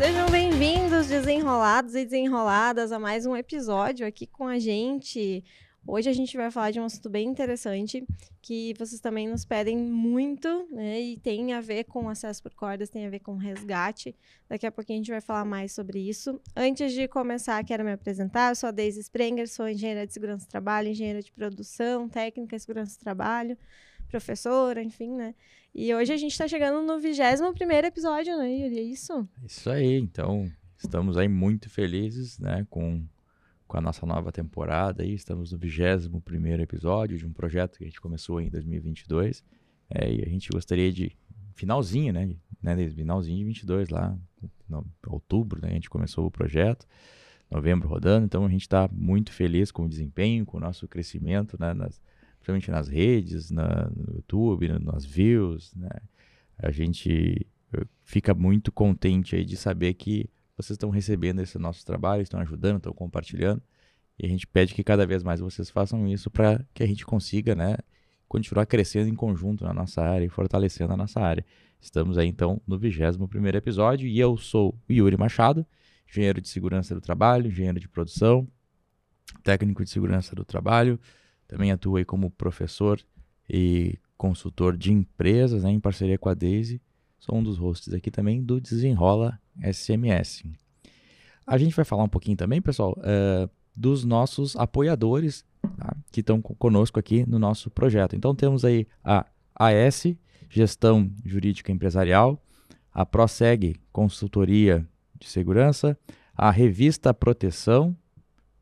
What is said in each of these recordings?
Sejam bem-vindos, desenrolados e desenroladas, a mais um episódio aqui com a gente. Hoje a gente vai falar de um assunto bem interessante que vocês também nos pedem muito, né? E tem a ver com acesso por cordas, tem a ver com resgate. Daqui a pouquinho a gente vai falar mais sobre isso. Antes de começar, quero me apresentar. Eu sou a Deise Sprenger, sou engenheira de segurança do trabalho, engenheira de produção, técnica de segurança do trabalho, professora, enfim, né? E hoje a gente está chegando no 21 primeiro episódio, né, Yuri? É isso? Isso aí, então estamos aí muito felizes, né, com com a nossa nova temporada aí. Estamos no 21 primeiro episódio de um projeto que a gente começou em 2022. É, e a gente gostaria de finalzinho, né, né finalzinho de 22 lá, no, outubro, né, a gente começou o projeto, novembro rodando, então a gente está muito feliz com o desempenho, com o nosso crescimento, né, nas, principalmente nas redes, na, no YouTube, nas views, né, a gente eh, fica muito contente aí de saber que vocês estão recebendo esse nosso trabalho, estão ajudando, estão compartilhando. E a gente pede que cada vez mais vocês façam isso para que a gente consiga, né, continuar crescendo em conjunto na nossa área e fortalecendo a nossa área. Estamos aí então no 21 primeiro episódio e eu sou Yuri Machado, engenheiro de segurança do trabalho, engenheiro de produção, técnico de segurança do trabalho. Também atuo aí como professor e consultor de empresas, né, em parceria com a Daisy. Sou um dos hosts aqui também do Desenrola SMS. A gente vai falar um pouquinho também, pessoal, uh, dos nossos apoiadores tá? que estão conosco aqui no nosso projeto. Então temos aí a AS, Gestão Jurídica Empresarial, a Proseg Consultoria de Segurança, a Revista Proteção,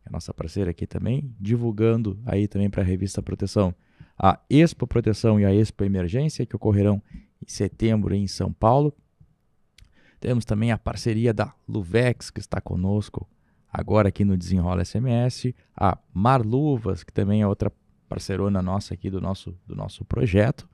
é nossa parceira aqui também, divulgando aí também para a Revista Proteção a Expo Proteção e a Expo Emergência, que ocorrerão em setembro em São Paulo. Temos também a parceria da Luvex, que está conosco agora aqui no Desenrola SMS, a Marluvas, que também é outra parceirona nossa aqui do nosso, do nosso projeto.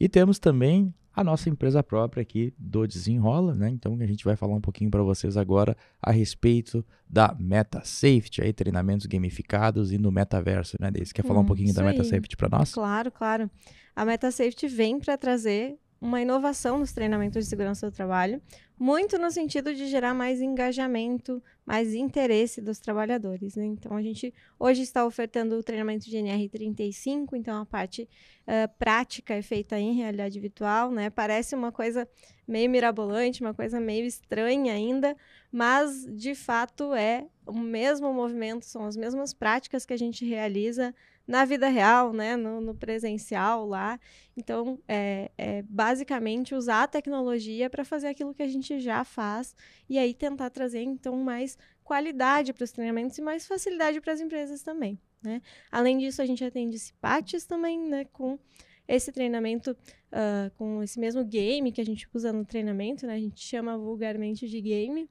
E temos também a nossa empresa própria aqui do Desenrola, né? Então a gente vai falar um pouquinho para vocês agora a respeito da Meta Safety, aí treinamentos gamificados e no metaverso, né? Você quer falar hum, um pouquinho da aí. Meta Safety para nós? Claro, claro. A Meta Safety vem para trazer uma inovação nos treinamentos de segurança do trabalho, muito no sentido de gerar mais engajamento, mais interesse dos trabalhadores. Né? Então, a gente hoje está ofertando o treinamento de NR35, então a parte uh, prática é feita em realidade virtual, né? Parece uma coisa meio mirabolante, uma coisa meio estranha ainda, mas de fato é o mesmo movimento, são as mesmas práticas que a gente realiza na vida real, né, no, no presencial lá. Então, é, é, basicamente usar a tecnologia para fazer aquilo que a gente já faz e aí tentar trazer, então, mais qualidade para os treinamentos e mais facilidade para as empresas também, né? Além disso, a gente atende CIPATES também, né, com esse treinamento, uh, com esse mesmo game que a gente usa no treinamento, né? A gente chama vulgarmente de game,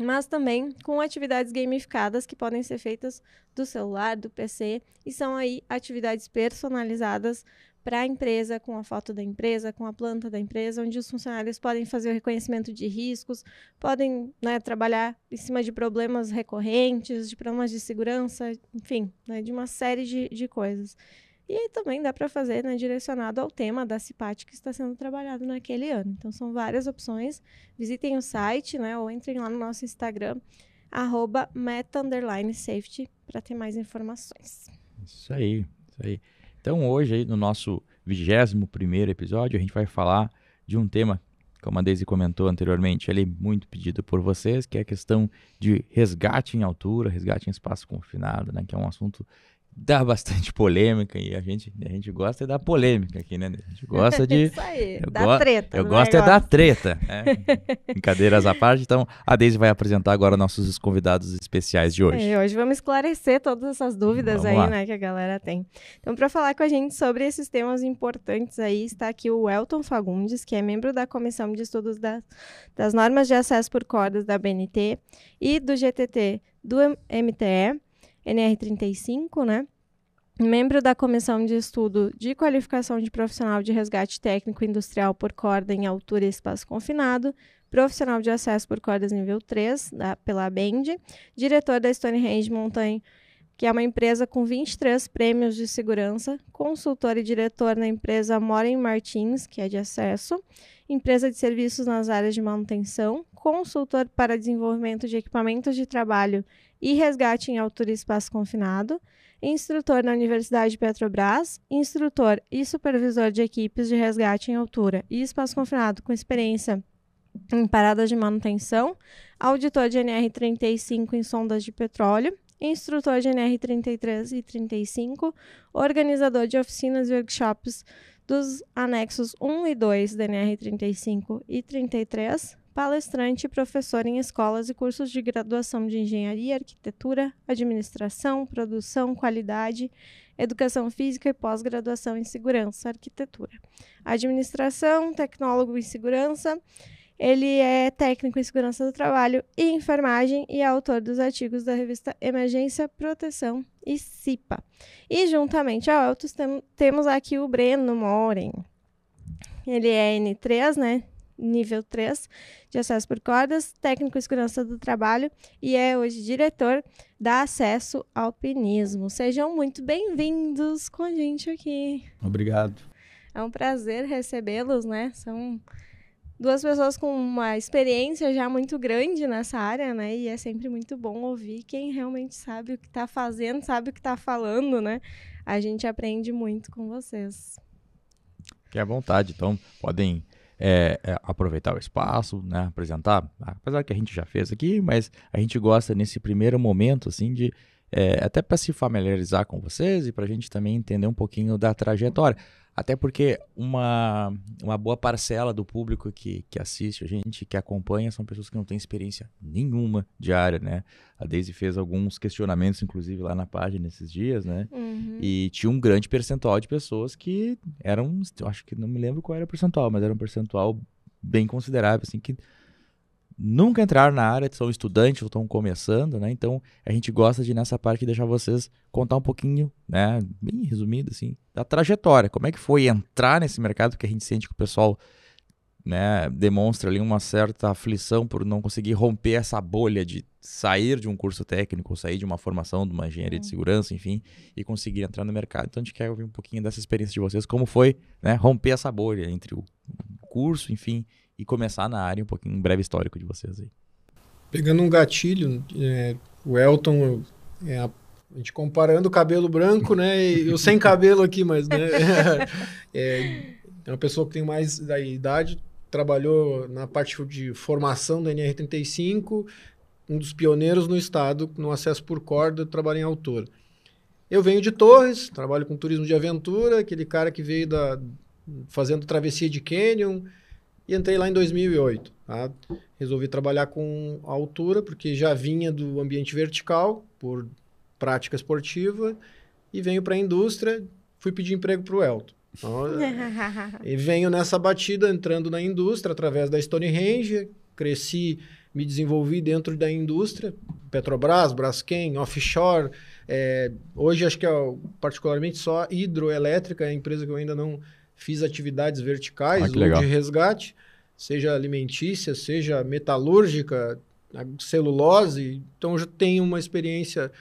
mas também com atividades gamificadas que podem ser feitas do celular, do PC, e são aí atividades personalizadas para a empresa, com a foto da empresa, com a planta da empresa, onde os funcionários podem fazer o reconhecimento de riscos, podem né, trabalhar em cima de problemas recorrentes, de problemas de segurança, enfim, né, de uma série de, de coisas. E aí também dá para fazer né, direcionado ao tema da CIPAT que está sendo trabalhado naquele ano. Então são várias opções. Visitem o site, né, ou entrem lá no nosso Instagram, arroba meta_safety, para ter mais informações. Isso aí, isso aí. Então hoje aí no nosso 21 primeiro episódio a gente vai falar de um tema como a Daisy comentou anteriormente, ele é muito pedido por vocês, que é a questão de resgate em altura, resgate em espaço confinado, né, que é um assunto dá bastante polêmica e a gente, a gente gosta da polêmica aqui, né? A gente gosta de. Isso aí, eu da treta. Eu gosto negócio. é da treta. Né? Brincadeiras à parte. Então, a Deise vai apresentar agora nossos convidados especiais de hoje. É, hoje vamos esclarecer todas essas dúvidas vamos aí, lá. né, que a galera tem. Então, para falar com a gente sobre esses temas importantes aí, está aqui o Elton Fagundes, que é membro da Comissão de Estudos das, das Normas de Acesso por Cordas da BNT e do GTT do MTE NR35, né? Membro da Comissão de Estudo de Qualificação de Profissional de Resgate Técnico Industrial por Corda em Altura e Espaço Confinado, profissional de acesso por cordas nível 3, da, pela BEND, diretor da Stonehenge Mountain, que é uma empresa com 23 prêmios de segurança, consultor e diretor na empresa Moren Martins, que é de acesso, empresa de serviços nas áreas de manutenção, consultor para desenvolvimento de equipamentos de trabalho e resgate em altura e espaço confinado, instrutor na Universidade Petrobras, instrutor e supervisor de equipes de resgate em altura e espaço confinado com experiência em paradas de manutenção, auditor de NR35 em sondas de petróleo, instrutor de NR33 e 35, organizador de oficinas e workshops dos anexos 1 e 2 da NR35 e 33, palestrante e professor em escolas e cursos de graduação de engenharia, arquitetura, administração, produção, qualidade, educação física e pós-graduação em segurança, arquitetura, administração, tecnólogo em segurança. Ele é técnico em segurança do trabalho e enfermagem e é autor dos artigos da revista Emergência, Proteção e CIPA. E juntamente ao Eltos tem, temos aqui o Breno Moren. Ele é N3, né? Nível 3 de acesso por cordas, técnico em segurança do trabalho e é hoje diretor da Acesso Alpinismo. Sejam muito bem-vindos com a gente aqui. Obrigado. É um prazer recebê-los, né? São duas pessoas com uma experiência já muito grande nessa área, né? E é sempre muito bom ouvir quem realmente sabe o que está fazendo, sabe o que está falando, né? A gente aprende muito com vocês. Que é vontade. Então, podem é, é, aproveitar o espaço, né, apresentar, apesar que a gente já fez aqui, mas a gente gosta nesse primeiro momento, assim, de é, até para se familiarizar com vocês e para a gente também entender um pouquinho da trajetória. Até porque uma, uma boa parcela do público que, que assiste a gente, que acompanha, são pessoas que não têm experiência nenhuma de área, né? A Daisy fez alguns questionamentos, inclusive, lá na página esses dias, né? Uhum. E tinha um grande percentual de pessoas que eram, eu acho que não me lembro qual era o percentual, mas era um percentual bem considerável, assim, que nunca entraram na área, são estudantes ou estão começando, né? Então a gente gosta de nessa parte deixar vocês contar um pouquinho, né? Bem resumido assim, da trajetória. Como é que foi entrar nesse mercado que a gente sente que o pessoal né, demonstra ali uma certa aflição por não conseguir romper essa bolha de sair de um curso técnico, sair de uma formação, de uma engenharia de uhum. segurança, enfim, e conseguir entrar no mercado. Então a gente quer ouvir um pouquinho dessa experiência de vocês, como foi né, romper essa bolha entre o curso, enfim, e começar na área, um pouquinho, um breve histórico de vocês aí. Pegando um gatilho, é, o Elton, é a, a, gente comparando o cabelo branco, né, e eu sem cabelo aqui, mas, né, é, é uma pessoa que tem mais da idade, trabalhou na parte de formação da NR35, um dos pioneiros no estado no acesso por corda, trabalho em altura. Eu venho de Torres, trabalho com turismo de aventura, aquele cara que veio da fazendo travessia de canyon, e entrei lá em 2008. Tá? Resolvi trabalhar com altura, porque já vinha do ambiente vertical, por prática esportiva, e venho para a indústria, fui pedir emprego para o Elton. Então, e venho nessa batida, entrando na indústria, através da Stonehenge, cresci, me desenvolvi dentro da indústria, Petrobras, Braskem, offshore, é, hoje acho que é particularmente só hidroelétrica, é a empresa que eu ainda não fiz atividades verticais ah, ou de resgate, seja alimentícia, seja metalúrgica, celulose. Então, já tenho uma experiência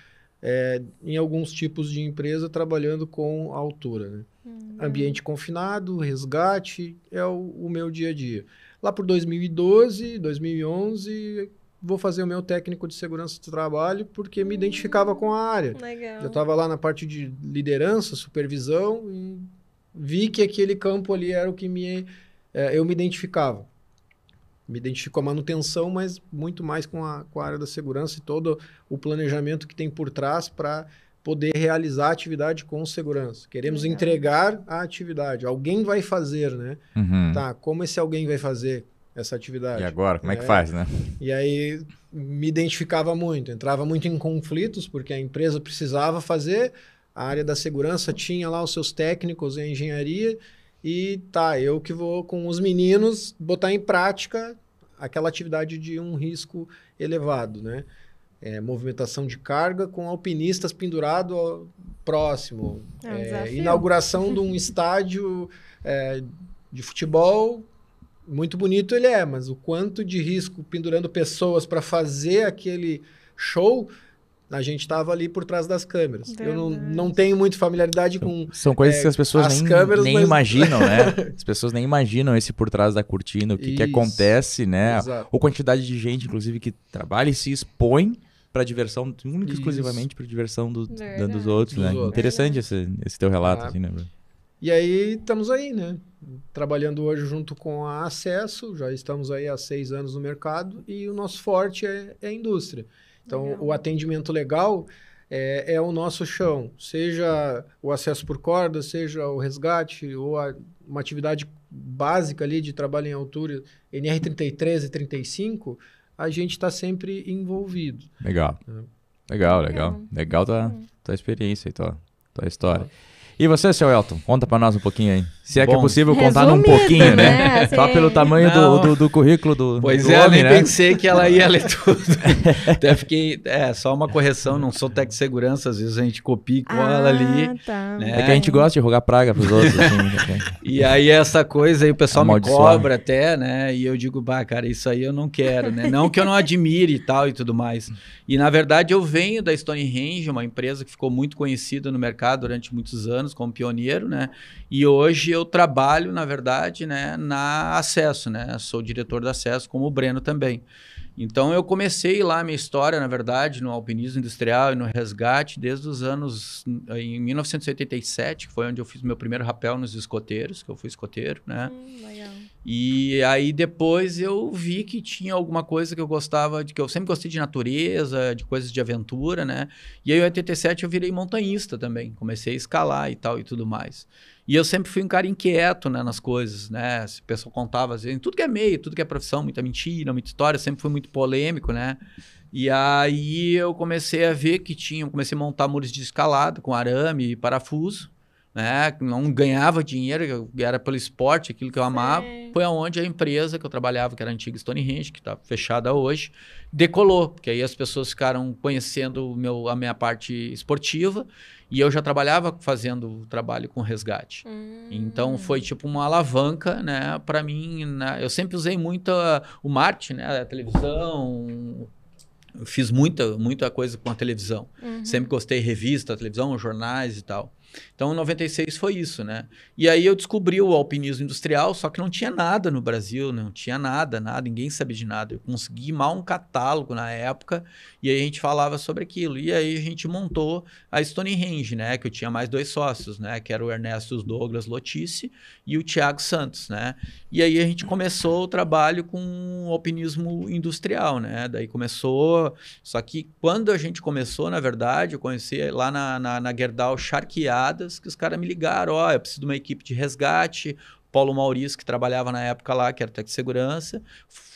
é, em alguns tipos de empresa trabalhando com altura. Né? Uhum. Ambiente confinado, resgate, é o, o, meu dia a dia. Lá por 2012, 2011, vou fazer o meu técnico de segurança do trabalho porque me identificava com a área. Legal. Eu estava lá na parte de liderança, supervisão e vi que aquele campo ali era o que me, é, eu me identificava. Me identifico com a manutenção, mas muito mais com a, com a área da segurança e todo o planejamento que tem por trás para poder realizar a atividade com segurança. Queremos Legal. entregar a atividade. Alguém vai fazer, né? Uhum. Tá, como esse alguém vai fazer essa atividade? E agora, como é, é que faz, né? E aí me identificava muito, entrava muito em conflitos, porque a empresa precisava fazer, a área da segurança tinha lá os seus técnicos em engenharia e tá, eu que vou com os meninos botar em prática aquela atividade de um risco elevado, né? É, movimentação de carga com alpinistas pendurado próximo. É um é, inauguração de um estádio é, de futebol. Muito bonito ele é, mas o quanto de risco pendurando pessoas para fazer aquele show a gente estava ali por trás das câmeras. Eu não, Verdade. não tenho muito familiaridade com. São coisas É, que as pessoas as nem, câmeras, nem mas- imaginam, né? As pessoas nem imaginam esse por trás da cortina, o que, que acontece, né? Exato. Ou quantidade de gente, inclusive, que trabalha e se expõe para diversão, única e exclusivamente para diversão do, da- Verdade. dos outros, Dos né? outros. Interessante esse, esse teu relato, Ah. assim, né? E aí estamos aí, né? Trabalhando hoje junto com a Acesso, já estamos aí há seis anos no mercado e o nosso forte é, é a indústria. Então, Legal. o atendimento legal é, é o nosso chão, seja o acesso por corda, seja o resgate ou a- uma atividade básica ali de trabalho em altura, NR33 e 35, a gente está sempre envolvido. Legal. É. Legal, legal. Legal. Legal tua, tua experiência e tua, tua história. E você, seu Elton? Conta pra nós um pouquinho aí. Se é que é Bom, possível contar num pouquinho, né? né? Só pelo tamanho do, do, do currículo do, Pois do é, homem, nem né? pensei que ela ia ler tudo. Até fiquei. É, só uma correção, não sou técnico de segurança, às vezes a gente copia e cola ah, ali. Tá. né? É que a gente gosta de rogar praga pros outros, assim. né? E aí essa coisa aí o pessoal me cobra até, né? E eu digo, bah, cara, isso aí eu não quero, né? Não que eu não admire e tal e tudo mais. E na verdade eu venho da Stonehenge, uma empresa que ficou muito conhecida no mercado durante muitos anos como pioneiro, né? E hoje eu trabalho, na verdade, né, na Acesso, né? Sou diretor da Acesso, como o Breno também. Então eu comecei lá a minha história, na verdade, no alpinismo industrial e no resgate desde os anos em 1987, que foi onde eu fiz meu primeiro rapel nos escoteiros, que eu fui escoteiro, né? Hum, legal. E aí depois eu vi que tinha alguma coisa que eu gostava, de que eu sempre gostei de natureza, de coisas de aventura, né? E aí em 87 eu virei montanhista também, comecei a escalar e tal e tudo mais. E eu sempre fui um cara inquieto, né, nas coisas, né? Se o pessoal contava às vezes, tudo que é meio, tudo que é profissão, muita mentira, muita história, sempre fui muito polêmico, né? E aí eu comecei a ver que tinha, comecei a montar muros de escalada com arame e parafuso, né? Não ganhava dinheiro, era pelo esporte, aquilo que eu amava. Sim. Foi aonde a empresa que eu trabalhava, que era a antiga Stonehenge, que está fechada hoje, decolou, porque aí as pessoas ficaram conhecendo meu, a minha parte esportiva e eu já trabalhava fazendo trabalho com resgate. Hum. Então foi tipo uma alavanca, né, para mim, né? Eu sempre usei muito a- o marketing, né, a televisão, eu fiz muita muita coisa com a televisão. Uhum. Sempre gostei de revista, televisão, jornais e tal. Então, em 96 foi isso, né? E aí eu descobri o alpinismo industrial, só que não tinha nada no Brasil, não tinha nada, nada, ninguém sabia de nada. Eu consegui mal um catálogo na época e aí a gente falava sobre aquilo. E aí a gente montou a Stonehenge, né? Que eu tinha mais dois sócios, né? Que era o Ernesto Douglas Lotice e o Thiago Santos, né? E aí a gente começou o trabalho com o alpinismo industrial, né? Daí começou só que quando a gente começou, na verdade, eu conheci lá na, na, na Gerdau Que os caras me ligaram, ó, eu preciso de uma equipe de resgate, Paulo Maurício, que trabalhava na época lá, que era técnico de segurança,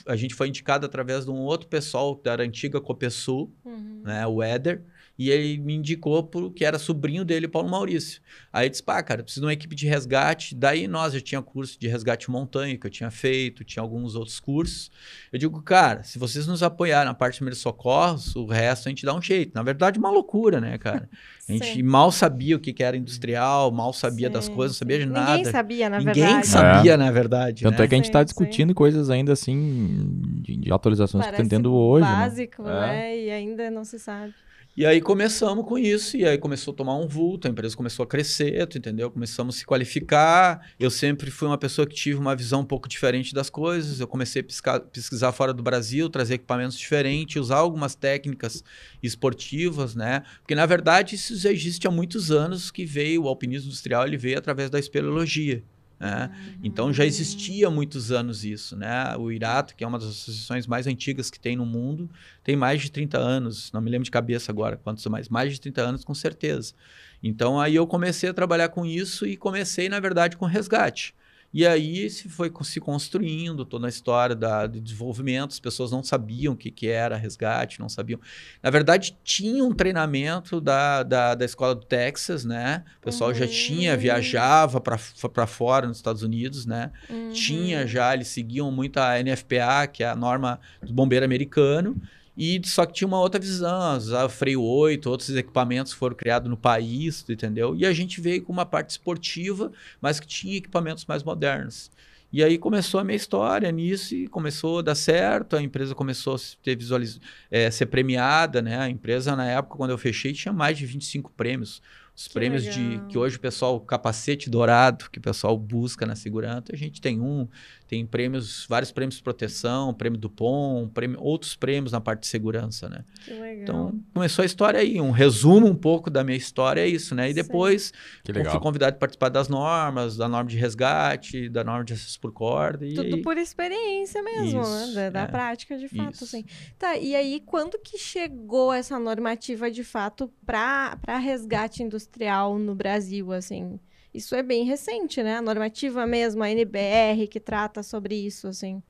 a gente foi indicado através de um outro pessoal da antiga Copesul, Uhum. né, o Éder, e ele me indicou pro, que era sobrinho dele, Paulo Maurício. Aí eu disse, pá, cara, eu preciso de uma equipe de resgate. Daí nós já tinha curso de resgate montanha que eu tinha feito, tinha alguns outros cursos. Eu digo, cara, se vocês nos apoiarem na parte de primeiros socorros, o resto a gente dá um jeito. Na verdade, uma loucura, né, cara? A gente Sim. mal sabia o que que era industrial, mal sabia das Sim, coisas, não sabia de nada. Ninguém sabia, na Ninguém verdade. sabia, na verdade. Tanto né? é que a gente Sim, tá sim. discutindo coisas ainda assim, de, de atualizações que Parece estão tendo hoje. né? básico, É. né? E ainda não se sabe. E aí começamos com isso, e aí começou a tomar um vulto, a empresa começou a crescer, tu entendeu? Começamos a se qualificar. Eu sempre fui uma pessoa que tive uma visão um pouco diferente das coisas. Eu comecei a pesquisar fora do Brasil, trazer equipamentos diferentes, usar algumas técnicas esportivas, né? Porque na verdade isso já existe há muitos anos que veio o alpinismo industrial, ele veio através da espeleologia. Né? Então já existia há muitos anos isso, né? O Irato, que é uma das associações mais antigas que tem no mundo, tem mais de 30 anos, não me lembro de cabeça agora quantos mais, mais de 30 anos com certeza. Então aí eu comecei a trabalhar com isso e comecei, na verdade, com resgate. E aí se foi se construindo toda a história da, do desenvolvimento, as pessoas não sabiam o que, que era resgate, não sabiam. Na verdade, tinha um treinamento da, da, da escola do Texas, né? O pessoal já tinha, Uhum. viajava para fora nos Estados Unidos, né? Uhum. tinha já, eles seguiam muito a NFPA, que é a norma do bombeiro americano, e só que tinha uma outra visão, usava freio 8, outros equipamentos foram criados no país, entendeu? E a gente veio com uma parte esportiva, mas que tinha equipamentos mais modernos. E aí começou a minha história nisso e começou a dar certo, a empresa começou a ter visualiz... É, ser premiada, né? A empresa, na época, quando eu fechei, tinha mais de 25 prêmios. Os Que prêmios legal. de que hoje o pessoal, capacete dourado, que o pessoal busca na segurança, a gente tem um, tem prêmios, vários prêmios de proteção, prêmio do POM, prêmio, outros prêmios na parte de segurança, né? Que legal. Então, começou a história aí. Um resumo um pouco da minha história é isso, né? E depois fui convidado a participar das normas, da norma de resgate, da norma de acesso por corda. E Tudo aí, por experiência mesmo, Isso, né? Da, da é. prática de fato, Isso. assim. Tá, e aí quando que chegou essa normativa de fato para resgate industrial no Brasil, assim? Isso é bem recente, né? A normativa mesmo, a NBR, que trata sobre isso, assim.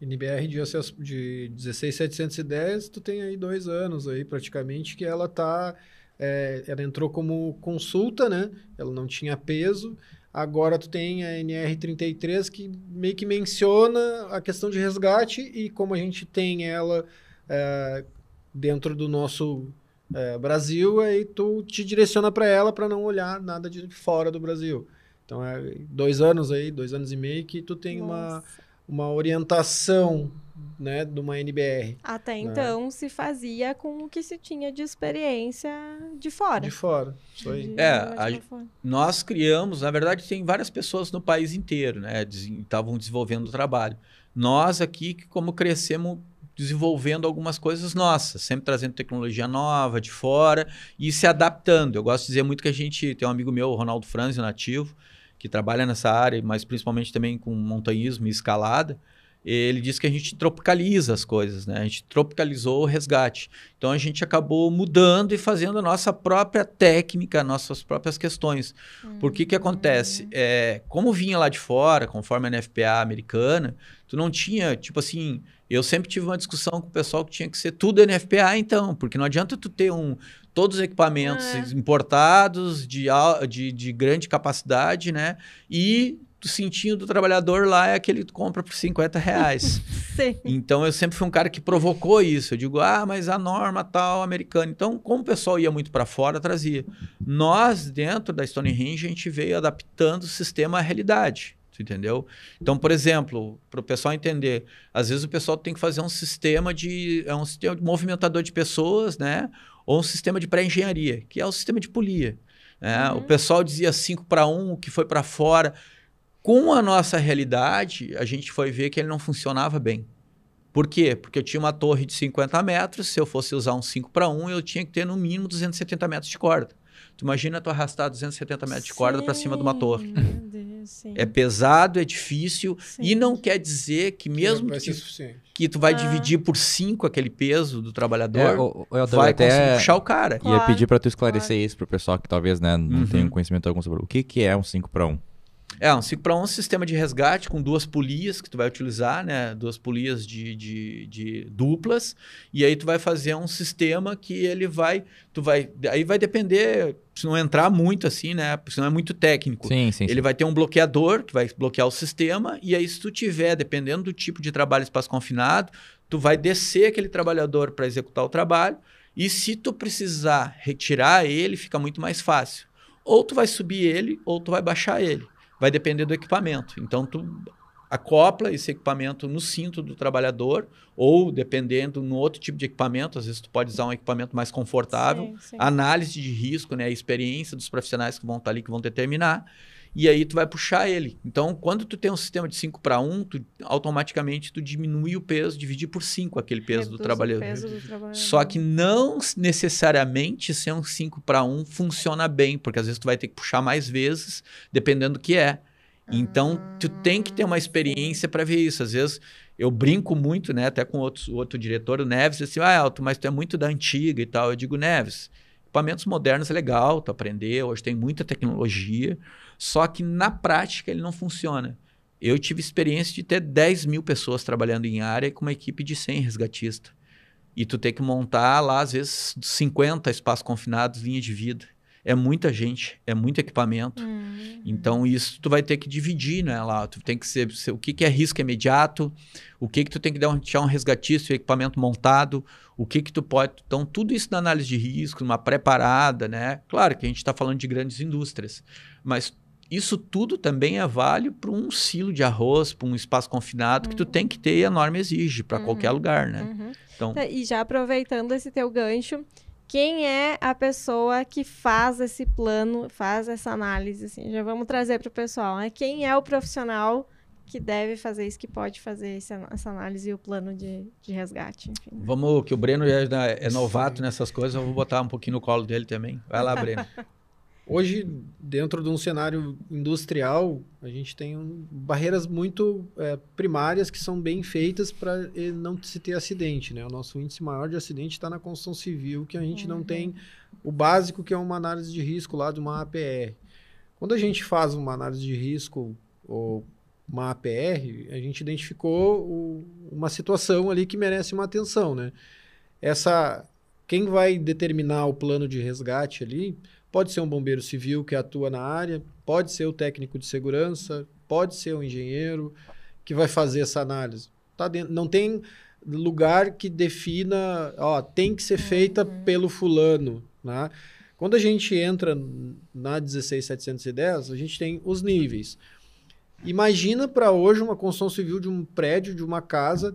NBR de de 16710, tu tem aí dois anos aí praticamente que ela tá, é, ela entrou como consulta, né? Ela não tinha peso. Agora tu tem a NR33 que meio que menciona a questão de resgate e como a gente tem ela é, dentro do nosso é, Brasil, aí tu te direciona para ela para não olhar nada de fora do Brasil. Então é dois anos aí, dois anos e meio que tu tem uma Nossa. uma orientação né, de uma NBR Até então se fazia com o que se tinha de experiência de fora. de fora. Isso aí. De É, a- fora. nós criamos, na verdade, tem várias pessoas no país inteiro, né? Estavam desenvolvendo o trabalho. Nós aqui, que como crescemos desenvolvendo algumas coisas nossas, sempre trazendo tecnologia nova de fora e se adaptando. Eu gosto de dizer muito que a gente tem um amigo meu, Ronaldo Franzio, nativo, que trabalha nessa área, mas principalmente também com montanhismo e escalada. Ele diz que a gente tropicaliza as coisas, né? A gente tropicalizou o resgate. Então a gente acabou mudando e fazendo a nossa própria técnica, nossas próprias questões. Por que que acontece? É, como vinha lá de fora, conforme a NFPA americana, tu não tinha, tipo assim, eu sempre tive uma discussão com o pessoal que tinha que ser tudo NFPA então, porque não adianta tu ter um todos os equipamentos É. importados de, de, de grande capacidade, né? E o cintinho do trabalhador lá é aquele que compra por 50 reais. Então eu sempre fui um cara que provocou isso. Eu digo, ah, mas a norma tal americana. Então, como o pessoal ia muito para fora, trazia. Nós, dentro da Stonehenge, a gente veio adaptando o sistema à realidade. Entendeu? Então, por exemplo, para o pessoal entender, às vezes o pessoal tem que fazer um sistema de. É um sistema de movimentador de pessoas, né? Ou um sistema de pré-engenharia, que é o sistema de polia. né? Uhum. O pessoal dizia 5 para 1, o que foi para fora. Com a nossa realidade, a gente foi ver que ele não funcionava bem. Por quê? Porque eu tinha uma torre de 50 metros, se eu fosse usar um 5 para 1, eu tinha que ter no mínimo 270 metros de corda. Tu imagina tu arrastar 270 metros de corda para cima de uma torre. Sim, Meu Deus, sim. É pesado, é difícil Sim. e não quer dizer que mesmo que, suficiente. que tu vai Ah. dividir por 5 aquele peso do É, trabalhador, o, o Eldon, vai até conseguir puxar o cara. ia Claro, pedir pra tu esclarecer isso pro pessoal que talvez né, não Uhum. tenha conhecimento algum sobre o que, que é um 5 para 1. É, um 5 para 1 é um sistema de resgate com duas polias que tu vai utilizar, né? Duas polias de, de, de duplas. E aí tu vai fazer um sistema que ele vai. Tu vai. Aí vai depender, se não entrar muito assim, né? Porque senão é muito técnico. Sim, sim, Ele sim. vai ter um bloqueador que vai bloquear o sistema, e aí, se tu tiver, dependendo do tipo de trabalho espaço confinado, tu vai descer aquele trabalhador para executar o trabalho, e se tu precisar retirar ele, fica muito mais fácil. Ou tu vai subir ele, ou tu vai baixar ele. Vai depender do equipamento. Então, tu acopla esse equipamento no cinto do trabalhador, ou dependendo no outro tipo de equipamento, às vezes tu pode usar um equipamento mais confortável, Sim, sim. análise de risco, né, a experiência dos profissionais que vão estar ali, que vão determinar, e aí tu vai puxar ele. Então, quando tu tem um sistema de 5 para 1, tu, automaticamente tu diminui o peso, dividir por 5 aquele peso Reduz do trabalhador. peso do trabalhador. Só que não necessariamente ser um 5 para 1 funciona bem, porque às vezes tu vai ter que puxar mais vezes, dependendo do que é. Então, tu tem que ter uma Ah, experiência para ver isso. Às vezes, eu brinco muito, né, até com outros, outro diretor, o Neves, assim, ah, Elton, mas tu é muito da antiga e tal. Eu digo, Neves, equipamentos modernos é legal, tu aprendeu, hoje tem muita tecnologia, só que na prática ele não funciona. Eu tive experiência de ter 10 mil pessoas trabalhando em área com uma equipe de 100 resgatistas. E tu tem que montar lá, às vezes, 50 espaços confinados, linha de vida. É muita gente, é muito equipamento. Hum. Então, isso tu vai ter que dividir, né? Lá, tu tem que ser, ser- o que, que é risco imediato, o que que tu tem que dar um, deixar um resgatista e equipamento montado, o que que tu pode... Então, tudo isso na análise de risco, numa preparada, né? Claro que a gente está falando de grandes indústrias, mas isso tudo também é válido para um silo de arroz, para um espaço confinado que tu tem que ter e a norma exige para qualquer lugar, né? Uhum. Então, E já aproveitando esse teu gancho, quem é a pessoa que faz esse plano, faz essa análise? Assim, já vamos trazer para o pessoal, né? Quem é o profissional que deve fazer isso, que pode fazer esse- essa análise e o plano de, de resgate? Enfim. vamos, que o Breno é, é novato nessas coisas, eu vou botar um pouquinho no colo dele também. Vai lá, Breno. Hoje, dentro de um cenário industrial, a gente tem um- barreiras muito é, primárias que são bem feitas para não se ter acidente. Né? O nosso índice maior de acidente está na construção civil, que a gente não tem o básico, que é uma análise de risco lá de uma APR. Quando a gente faz uma análise de risco ou uma APR, a gente identificou o- uma situação ali que merece uma atenção. Né? Essa, quem vai determinar o plano de resgate ali Pode ser um bombeiro civil que atua na área, pode ser o técnico de segurança, pode ser o engenheiro que vai fazer essa análise. Tá dentro, não tem lugar que defina, ó, tem que ser feita pelo fulano, né? Quando a gente entra na 16710, a gente tem os níveis. Imagina para hoje uma construção civil de um prédio, de uma casa,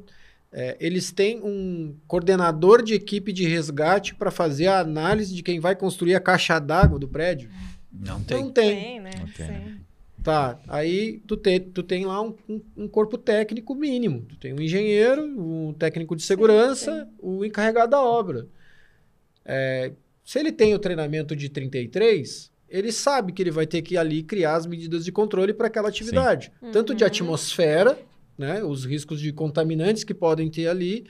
é, eles têm um coordenador de equipe de resgate para fazer a análise de quem vai construir a caixa d'água do prédio? Não tem. Não tem. Tem, né? Não tem. Sim. Tá, aí tu, te, tu tem lá um, um- um corpo técnico mínimo. Tu tem um engenheiro, um técnico de segurança, o encarregado da obra. É, se ele tem o treinamento de 33, ele sabe que ele vai ter que ir ali criar as medidas de controle para aquela atividade. Tanto de Uhum. atmosfera, né, os riscos de contaminantes que podem ter ali,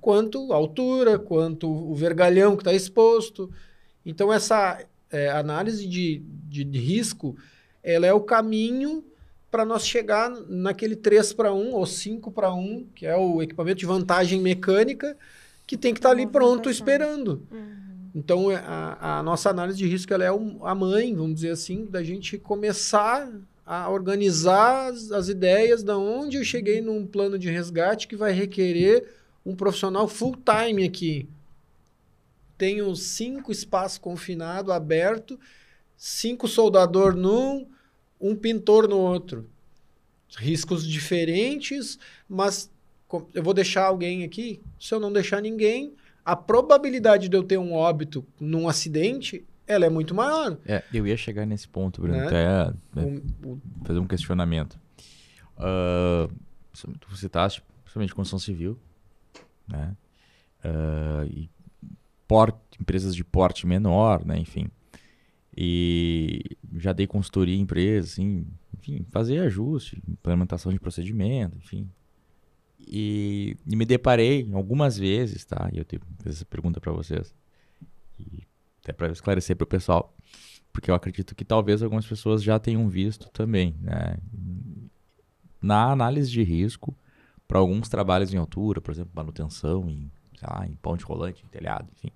quanto a altura, quanto o vergalhão que está exposto. Então, essa é, análise de, de, de risco, ela é o caminho para nós chegar naquele 3 para 1 ou 5 para 1, que é o equipamento de vantagem mecânica, que tem que estar ali pronto esperando. Uhum. Então, é, a, a nossa análise de risco ela é um- a mãe, vamos dizer assim, da gente começar a organizar as, as ideias da onde eu cheguei num plano de resgate que vai requerer um profissional full time aqui. Tenho cinco espaços confinados, aberto, cinco soldador num, um pintor no outro. Riscos diferentes, mas eu vou deixar alguém aqui. Se eu não deixar ninguém, a probabilidade de eu ter um óbito num acidente, ela é muito maior. É, eu ia chegar nesse ponto, Bruno, Né? até né, O- o- fazer um questionamento. Ah, tu citaste, principalmente construção civil, né? Ah, e porte, empresas de porte menor, né? Enfim. E já dei consultoria em empresas, assim, enfim, fazer ajuste, implementação de procedimento, enfim. E, e me deparei algumas vezes, tá? E eu tenho essa pergunta para vocês. Até para esclarecer para o pessoal. Porque eu acredito que talvez algumas pessoas já tenham visto também, né? Na análise de risco, para alguns trabalhos em altura, por exemplo, manutenção em, sei lá, em ponte rolante, em telhado, enfim.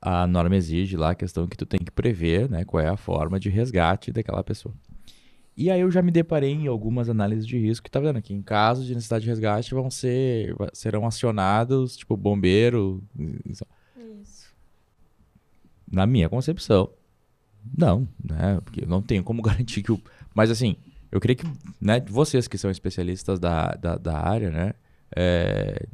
A norma exige lá a questão que tu tem que prever, né, qual é a forma de resgate daquela pessoa. E aí eu já me deparei em algumas análises de risco que tá vendo que em caso de necessidade de resgate vão ser serão acionados, tipo bombeiro. Na minha concepção, não, né? Porque eu não tenho como garantir que o. Mas assim, eu queria que, né, vocês que são especialistas da, da, da área, né? é,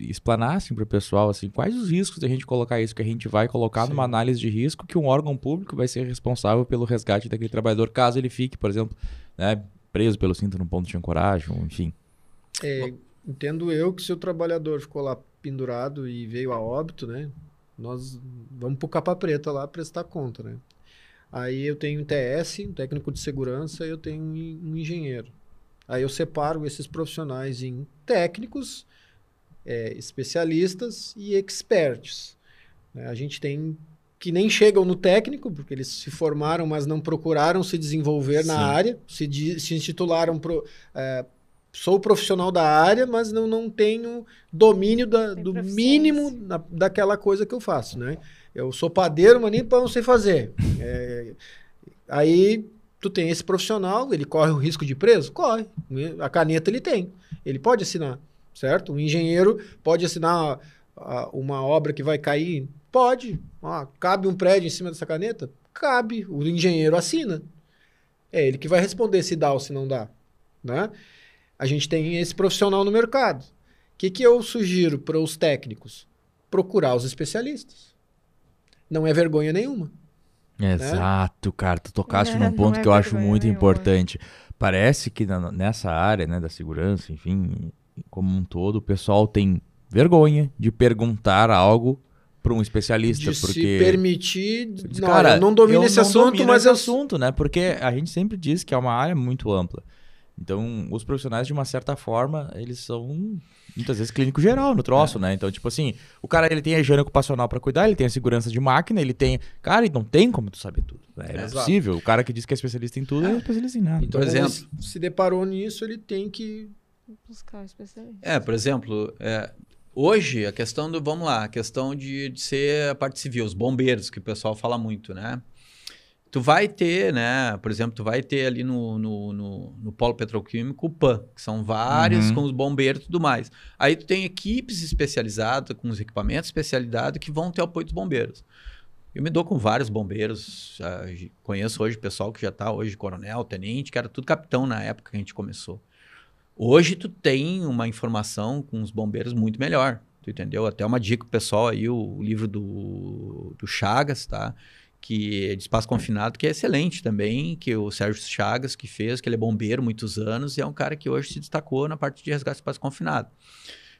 explanassem para o pessoal assim, quais os riscos da gente colocar isso, que a gente vai colocar Sim. numa análise de risco que um órgão público vai ser responsável pelo resgate daquele trabalhador, caso ele fique, por exemplo, né, preso pelo cinto num ponto de ancoragem, enfim. É, entendo eu que se o trabalhador ficou lá pendurado e veio a óbito, né? Nós vamos pro capa preta lá prestar conta, né? Aí eu tenho um TS, um técnico de segurança, e eu tenho um, en- engenheiro. Aí eu separo esses profissionais em técnicos, é, especialistas e experts. né? A gente tem que nem chegam no técnico, porque eles se formaram, mas não procuraram se desenvolver na Sim. área, se, se intitularam pro, é, sou profissional da área, mas não, não tenho domínio da- do mínimo da, daquela coisa que eu faço, né? Eu sou padeiro, mas nem pão eu sei fazer. É, aí tu tem esse profissional, ele corre o risco de preso? Corre. A caneta ele tem. Ele pode assinar, certo? O engenheiro pode assinar ah, uma obra que vai cair? Pode. Ah, cabe um prédio em cima dessa caneta? Cabe. O engenheiro assina. É ele que vai responder se dá ou se não dá. Né? A gente tem esse profissional no mercado. O que, que eu sugiro para os técnicos? Procurar os especialistas. Não é vergonha nenhuma. Exato, cara. Tu tocaste É, num ponto é que eu acho muito nenhuma. importante. Parece que na- nessa área, né, da segurança, enfim, como um todo, o pessoal tem vergonha de perguntar algo para um especialista, de porque se permitir. Não, cara, eu não domino eu esse não assunto, domino mas esse assunto, né? Porque a gente sempre diz que é uma área muito ampla. Então, os profissionais, de uma certa forma, eles são muitas vezes clínico geral no troço, né? Então, tipo assim, o cara ele tem a higiene ocupacional pra cuidar, ele tem a segurança de máquina, ele tem. Cara, e não tem como tu saber tudo. né? É, Exato. possível. O cara que diz que é especialista em tudo, é especialista em nada. Então, Por exemplo- ele se deparou nisso, ele tem que. Buscar especialista. É, por exemplo, é, hoje a questão do, vamos lá, a questão de, de ser a parte civil, os bombeiros, que o pessoal fala muito, né? Tu vai ter, né? Por exemplo, tu vai ter ali no, no, no, no polo petroquímico o PAN, que são vários Uhum. com os bombeiros e tudo mais. Aí tu tem equipes especializadas, com os equipamentos especializados, que vão ter apoio dos bombeiros. Eu me dou com vários bombeiros, conheço hoje pessoal que já está hoje coronel, tenente, que era tudo capitão na época que a gente começou. Hoje tu tem uma informação com os bombeiros muito melhor, tu entendeu? Até uma dica pro pessoal aí, o, o livro do, do Chagas, tá? Que é de espaço confinado, que é excelente também, que o Sérgio Chagas que fez, que ele é bombeiro muitos anos e é um cara que hoje se destacou na parte de resgate de espaço confinado.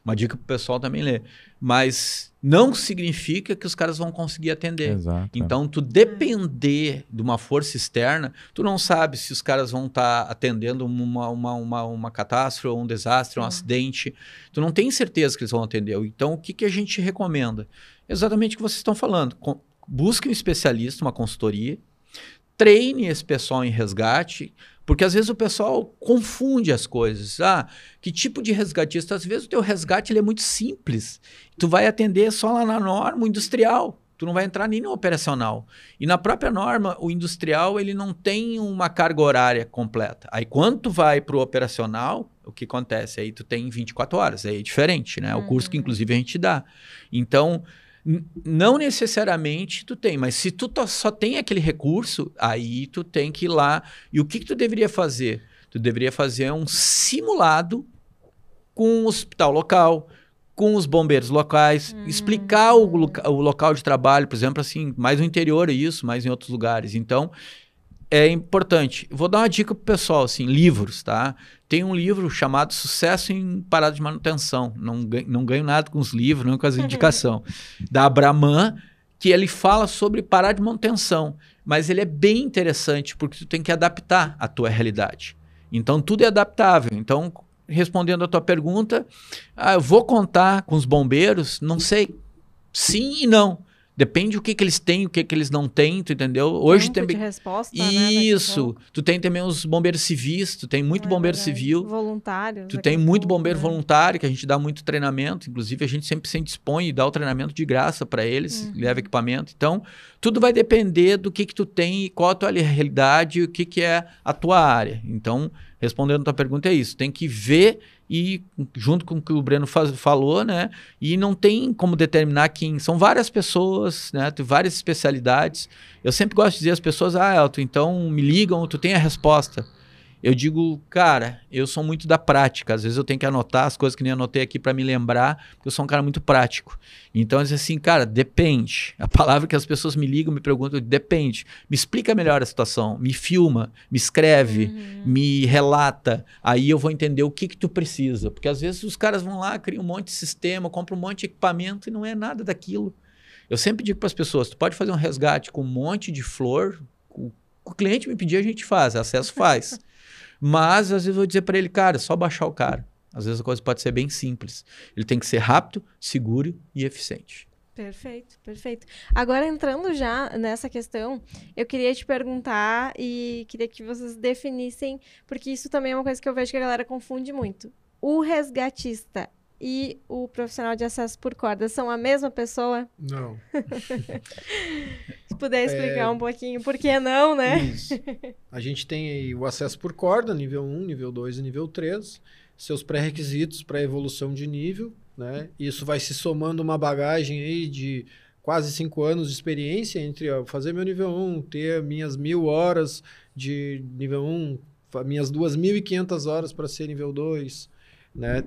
Uma dica pro pessoal também ler. Mas não significa que os caras vão conseguir atender. Exato. Então, tu depender de uma força externa, tu não sabe se os caras vão estar atendendo uma, uma, uma, uma catástrofe, ou um desastre, um acidente. Tu não tem certeza que eles vão atender. Então, o que, que a gente recomenda? Exatamente o que vocês estão falando. Busque um especialista, uma consultoria, treine esse pessoal em resgate, porque às vezes o pessoal confunde as coisas. Ah, que tipo de resgatista? Às vezes o teu resgate ele é muito simples. Tu vai atender só lá na norma industrial. Tu não vai entrar nem no operacional. E na própria norma, o industrial ele não tem uma carga horária completa. Aí quando tu vai para o operacional, o que acontece? Aí tu tem 24 horas. Aí é diferente, né? O curso que Uhum. inclusive a gente dá. Então, Não necessariamente tu tem, mas se tu só tem aquele recurso, aí tu tem que ir lá. E o que, que tu deveria fazer? Tu deveria fazer um simulado com o hospital local, com os bombeiros locais, Hum. explicar o, o local de trabalho, por exemplo, assim, mais no interior é isso, mais em outros lugares. Então, é importante. Vou dar uma dica pro pessoal, assim, livros, tá? Tem um livro chamado Sucesso em Parada de Manutenção. Não ganho, não ganho nada com os livros, não com as indicações. da Abraman, que ele fala sobre parar de manutenção. Mas ele é bem interessante, porque tu tem que adaptar a tua realidade. Então, tudo é adaptável. Então, respondendo a tua pergunta, ah, eu vou contar com os bombeiros? Não sei. Sim e não. Depende o que, que eles têm, o que, que eles não têm, tu entendeu? Hoje Tempo também. de resposta, né, Isso. pouco. Tu tem também os bombeiros civis, tu tem muito É bombeiro verdade. civil. Voluntários. Tu tem muito pouco, bombeiro né? voluntário, que a gente dá muito treinamento. Inclusive, a gente sempre se dispõe e dá o treinamento de graça para eles, Uhum. leva equipamento. Então, tudo vai depender do que que tu tem, e qual a tua realidade e o que que é a tua área. Então, respondendo a tua pergunta, é isso. Tem que ver e, junto com o que o Breno faz- falou, né? E não tem como determinar quem. São várias pessoas, né? Tem várias especialidades. Eu sempre gosto de dizer às pessoas, ah, Elton, então me ligam, tu tem a resposta. Eu digo, cara, eu sou muito da prática. Às vezes eu tenho que anotar as coisas que nem anotei aqui para me lembrar, porque eu sou um cara muito prático. Então, eu digo assim, cara, depende. A palavra que as pessoas me ligam, me perguntam, depende. Me explica melhor a situação, me filma, me escreve, Uhum. me relata. Aí eu vou entender o que que tu precisa. Porque às vezes os caras vão lá, criam um monte de sistema, compram um monte de equipamento e não é nada daquilo. Eu sempre digo para as pessoas, tu pode fazer um resgate com um monte de flor, o, o cliente me pedir, a gente faz, acesso faz. Mas às vezes eu vou dizer para ele, cara, é só baixar o cara. Às vezes a coisa pode ser bem simples. Ele tem que ser rápido, seguro e eficiente. Perfeito, perfeito. Agora, entrando já nessa questão, eu queria te perguntar e queria que vocês definissem, porque isso também é uma coisa que eu vejo que a galera confunde muito. O resgatista e o profissional de acesso por corda são a mesma pessoa? Não. Se puder explicar É. um pouquinho, por que não, né? Isso. A gente tem aí o acesso por corda, nível 1, nível 2 e nível 3, seus pré-requisitos para evolução de nível, né? Isso vai se somando uma bagagem aí de quase cinco anos de experiência entre ó, fazer meu nível 1, ter minhas mil horas de nível 1, fa- minhas 2.500 horas para ser nível 2, né?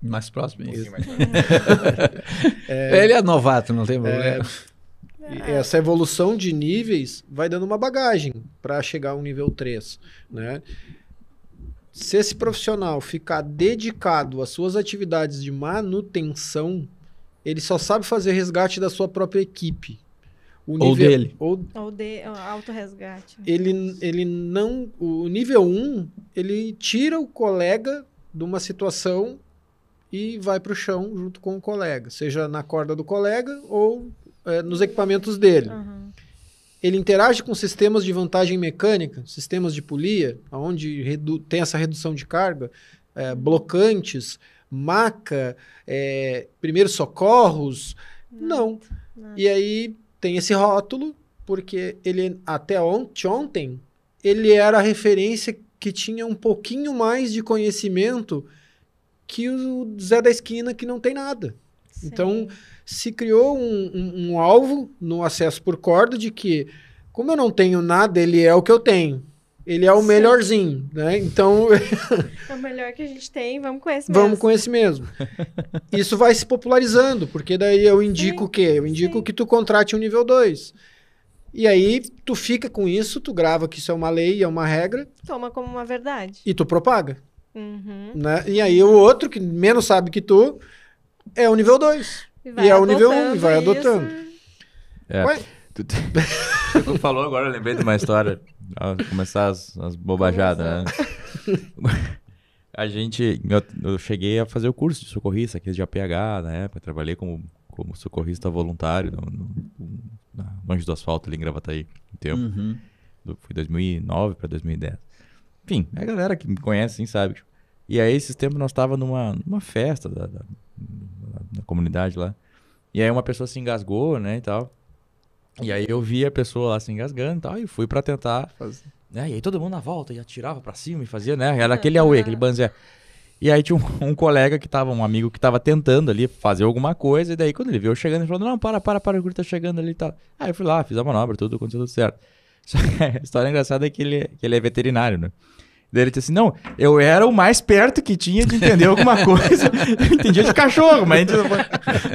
Mais próximo. Um isso. pouquinho mais. Ele é novato, não tem problema. E essa evolução de níveis vai dando uma bagagem para chegar a um nível 3, né? Se esse profissional ficar dedicado às suas atividades de manutenção, ele só sabe fazer resgate da sua própria equipe. O Ou dele. Ou Ou de autorresgate. ele, ele não. O nível 1, ele tira o colega de uma situação e vai para o chão junto com o colega, seja na corda do colega ou eh, nos equipamentos dele. Aham. Ele interage com sistemas de vantagem mecânica, sistemas de polia, onde tem essa redução de carga, eh, blocantes, maca, eh, primeiros socorros. Não. Nada. E aí tem esse rótulo, porque ele até ont- ontem ele era a referência que tinha um pouquinho mais de conhecimento que o Zé da Esquina, que não tem nada. Então, Sim. Se criou um, um- um alvo no acesso por corda de que, como eu não tenho nada, ele é o que eu tenho. Ele é o Sim. melhorzinho, né? Então, É o melhor que a gente tem, vamos com esse vamos mesmo. com esse mesmo. Isso vai se popularizando, porque daí eu indico Sim, o quê? Eu indico sim. que tu contrate um nível 2. E aí, tu fica com isso, tu grava que isso é uma lei, é uma regra, Toma como uma verdade. e tu propaga, Uhum. né? E aí, o outro, que menos sabe que tu, é o nível 2. E é o nível um, adotando e vai isso. adotando. É. Ué? Tu, tu- tu falou agora, eu lembrei de uma história. Começar as, as bobajadas, né? A gente. Eu, eu cheguei a fazer o curso de socorrista aqui de APH na época. Trabalhei como, como socorrista voluntário no, no, na Longe do Asfalto ali em Gravataí. Um tempo. Uhum. Foi 2009 para 2010. Enfim, a galera que me conhece assim sabe. E aí, esses tempos, nós tava numa, numa festa da, da, da comunidade lá. E aí, uma pessoa se engasgou, né, e tal. E aí, eu vi a pessoa lá se engasgando e tal, e fui pra tentar. Né, e aí, todo mundo na volta e atirava pra cima e fazia, né? Era aquele auê, aquele banzé. E aí, tinha um, um colega que tava, um amigo que tava tentando ali fazer alguma coisa. E daí, quando ele viu eu chegando, ele falou: Não, para, para, para, o guri tá chegando ali e tal. Aí, eu fui lá, fiz a manobra, tudo, aconteceu tudo certo. Só que a história engraçada é que ele, que ele é veterinário, né? Daí ele disse assim: não, eu era o mais perto que tinha de entender alguma coisa. Eu entendia de cachorro, mas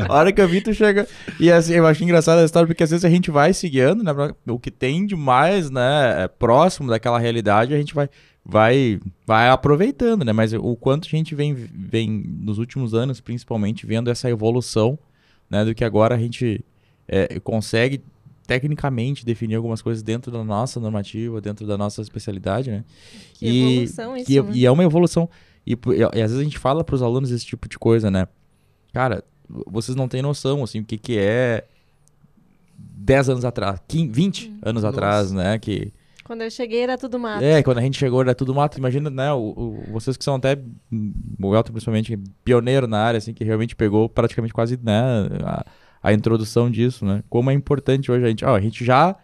a, hora que eu vi, tu chega. E assim, eu acho engraçada a história, porque às vezes a gente vai se guiando, né? O que tem de mais, né? é próximo daquela realidade, a gente vai, vai, vai aproveitando, né? Mas o quanto a gente vem, vem nos últimos anos, principalmente, vendo essa evolução, né? Do que agora a gente é, consegue tecnicamente definir algumas coisas dentro da nossa normativa, dentro da nossa especialidade, né? Que E- evolução isso, E, né? e é uma evolução. E, e- às vezes a gente fala para os alunos esse tipo de coisa, né? Cara, vocês não têm noção, assim, o que, que é 10 anos atrás, 15, 20 Hum. anos Nossa. atrás, né? Que, Quando eu cheguei era tudo mato. é, quando a gente chegou era tudo mato. Imagina, né? O, o- vocês que são até, o Elton principalmente, pioneiro na área, assim, que realmente pegou praticamente quase, né? A, a introdução disso, né? Como é importante hoje a gente... Ó, a gente já...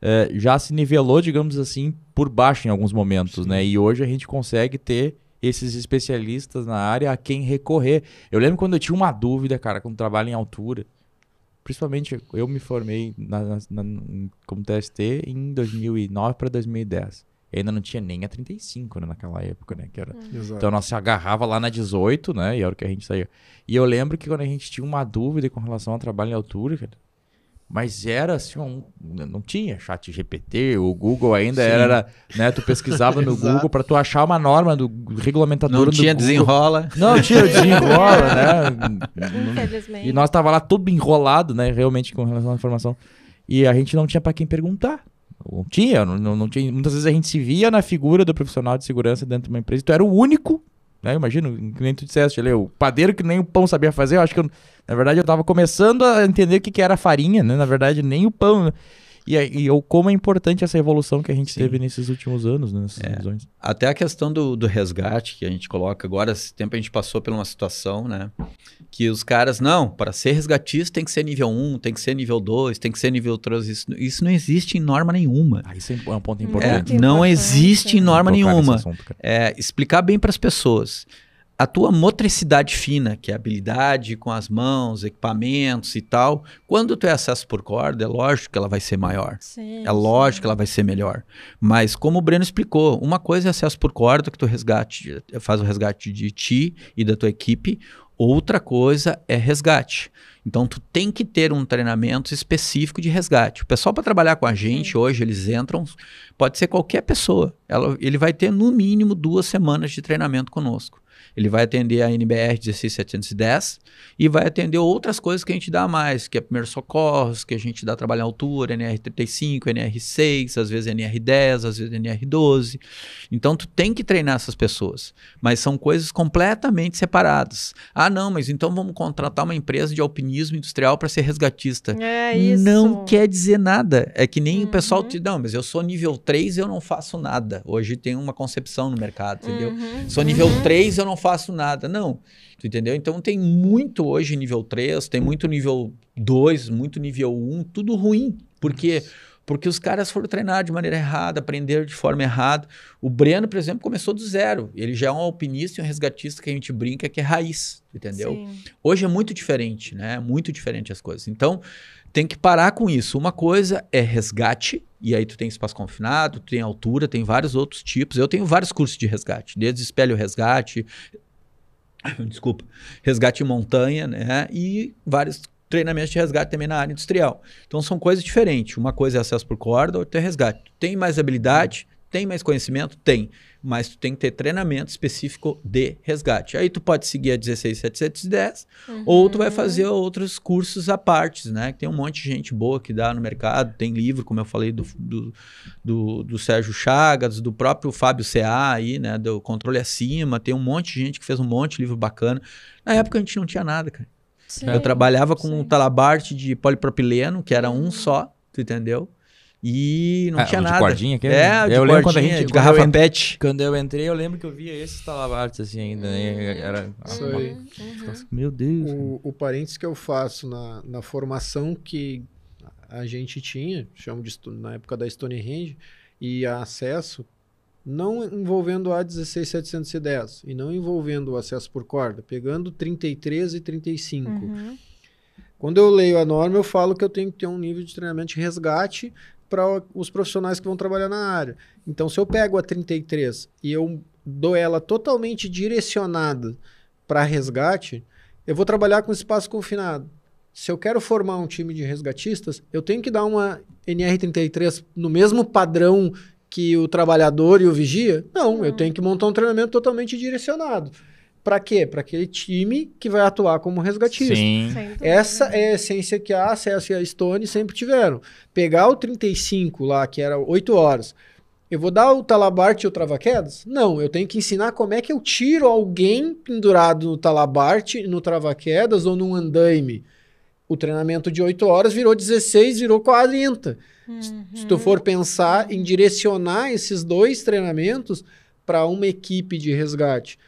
é, já se nivelou, digamos assim, por baixo em alguns momentos, né? E hoje a gente consegue ter esses especialistas na área a quem recorrer. Eu lembro quando eu tinha uma dúvida, cara, com trabalho em altura. Principalmente, eu me formei na, na- na- como TST em 2009 para 2010. E ainda não tinha nem a 35, né, naquela época, né? Que era... Exato. Então nós se agarrava lá na 18, né? E era o que a gente saía. E eu lembro que quando a gente tinha uma dúvida com relação ao trabalho em altura, cara, mas era assim, um, não tinha chat GPT, o Google ainda Sim. era, né? Tu pesquisava no. Google para tu achar uma norma do regulamentador Não do tinha Google. desenrola. Não tinha desenrola, né? Infelizmente. E nós tava lá tudo enrolado, né? Realmente com relação à informação. E a gente não tinha pra quem perguntar. Não tinha, não, não, tinha. Muitas vezes a gente se via na figura do profissional de segurança dentro de uma empresa. Tu era o único, né? Imagina, que nem tu disseste ali, o padeiro que nem o pão sabia fazer. Eu acho que, eu- na verdade, eu tava começando a entender o que, que era farinha, né? Na verdade, nem o pão. né? E, aí- e eu, como é importante essa evolução que a gente Sim. teve nesses últimos anos, né? Nessas É. visões. Até a questão do, do resgate que a gente coloca agora, esse tempo a gente passou por uma situação, né? Que os caras, não, para ser resgatista tem que ser nível 1, tem que ser nível 2, tem que ser nível 3. Isso, isso não existe em norma nenhuma. Ah, isso é um ponto É, É, importante. Muito não importante, existe em é. norma nenhuma. assunto. É, explicar bem para as pessoas. A tua motricidade fina, que é habilidade com as mãos, equipamentos e tal, quando tu é acesso por corda, é lógico que ela vai ser maior. Sim, É lógico sim. que ela vai ser melhor. Mas como o Breno explicou, uma coisa é acesso por corda, que tu resgate, faz o resgate de ti e da tua equipe, outra coisa é resgate. Então tu tem que ter um treinamento específico de resgate. O pessoal para trabalhar com a gente hoje, eles entram, pode ser qualquer pessoa. Ela- ele vai ter no mínimo duas semanas de treinamento conosco. Ele vai atender a NBR 16710 e vai atender outras coisas que a gente dá mais, que é primeiros socorros, que a gente dá trabalho em altura, NR35, NR6, às vezes NR10, às vezes NR12. Então tu tem que treinar essas pessoas, mas são coisas completamente separadas. Ah, não, mas então vamos contratar uma empresa de alpinismo industrial para ser resgatista. É isso. Não quer dizer nada. É que nem o pessoal Uhum. te não, mas eu sou nível 3 eu não faço nada. Hoje tem uma concepção no mercado, entendeu? Uhum, Sou nível uhum. 3, eu não faço nada. Não. Tu entendeu? Então tem muito hoje nível 3, tem muito nível 2, muito nível 1, tudo ruim. Por quê? Porque os caras foram treinar de maneira errada, aprenderam de forma errada. O Breno, por exemplo, começou do zero. Ele já é um alpinista e um resgatista que a gente brinca que é raiz, entendeu? Sim. Hoje é muito diferente, né? Muito diferente as coisas. Então, tem que parar com isso. Uma coisa é resgate, e aí tu tem espaço confinado, tu tem altura, tem vários outros tipos. Eu tenho vários cursos de resgate, desde espelho resgate, desculpa, resgate em montanha, né? E vários treinamentos de resgate também na área industrial. Então são coisas diferentes. Uma coisa é acesso por corda, outra é resgate. Tem mais habilidade, tem mais conhecimento? Tem. Mas tu tem que ter treinamento específico de resgate. Aí tu pode seguir a 16710 ou tu vai Uhum. fazer outros cursos à parte, né? Que tem um monte de gente boa que dá no mercado. Tem livro, como eu falei, do, do, do, do Sérgio Chagas, do próprio Fábio CA aí, né? Do Controle Acima. Tem um monte de gente que fez um monte de livro bacana. Na época a gente não tinha nada, cara. Sim, Eu trabalhava com sim. um talabarte de polipropileno, que era um Uhum. só, tu entendeu? E não Ah, tinha o de nada. cordinha aquele? É, o de Eu lembro quando a gente- de eu garrafa ent- pet. Quando eu entrei, eu lembro que eu via esses talabartes assim ainda, né? Era. Isso aí. Uhum, Meu Deus. O, o parênteses que eu faço na, na formação que a gente tinha, chamo de na época da Stonehenge, e a acesso, não envolvendo a 16710 e não envolvendo o acesso por corda, pegando 33 e 35. Uhum. Quando eu leio a norma, eu falo que eu tenho que ter um nível de treinamento de resgate para os profissionais que vão trabalhar na área. Então, se eu pego a 33 e eu dou ela totalmente direcionada para resgate, eu vou trabalhar com espaço confinado. Se eu quero formar um time de resgatistas, eu tenho que dar uma NR33 no mesmo padrão que o trabalhador e o vigia? Não, eu Não. tenho que montar um treinamento totalmente direcionado. Para quê? Para aquele time que vai atuar como resgatista. Sim. Essa é a essência que a Acesso e a Stone sempre tiveram. Pegar o 35 lá, que era 8 horas, eu vou dar o talabarte e o travaquedas? Não, eu tenho que ensinar como é que eu tiro alguém pendurado no talabarte, no travaquedas ou num andaime. O treinamento de 8 horas virou 16, virou 40. Se tu Uhum. for pensar em direcionar esses dois treinamentos para uma equipe de resgate,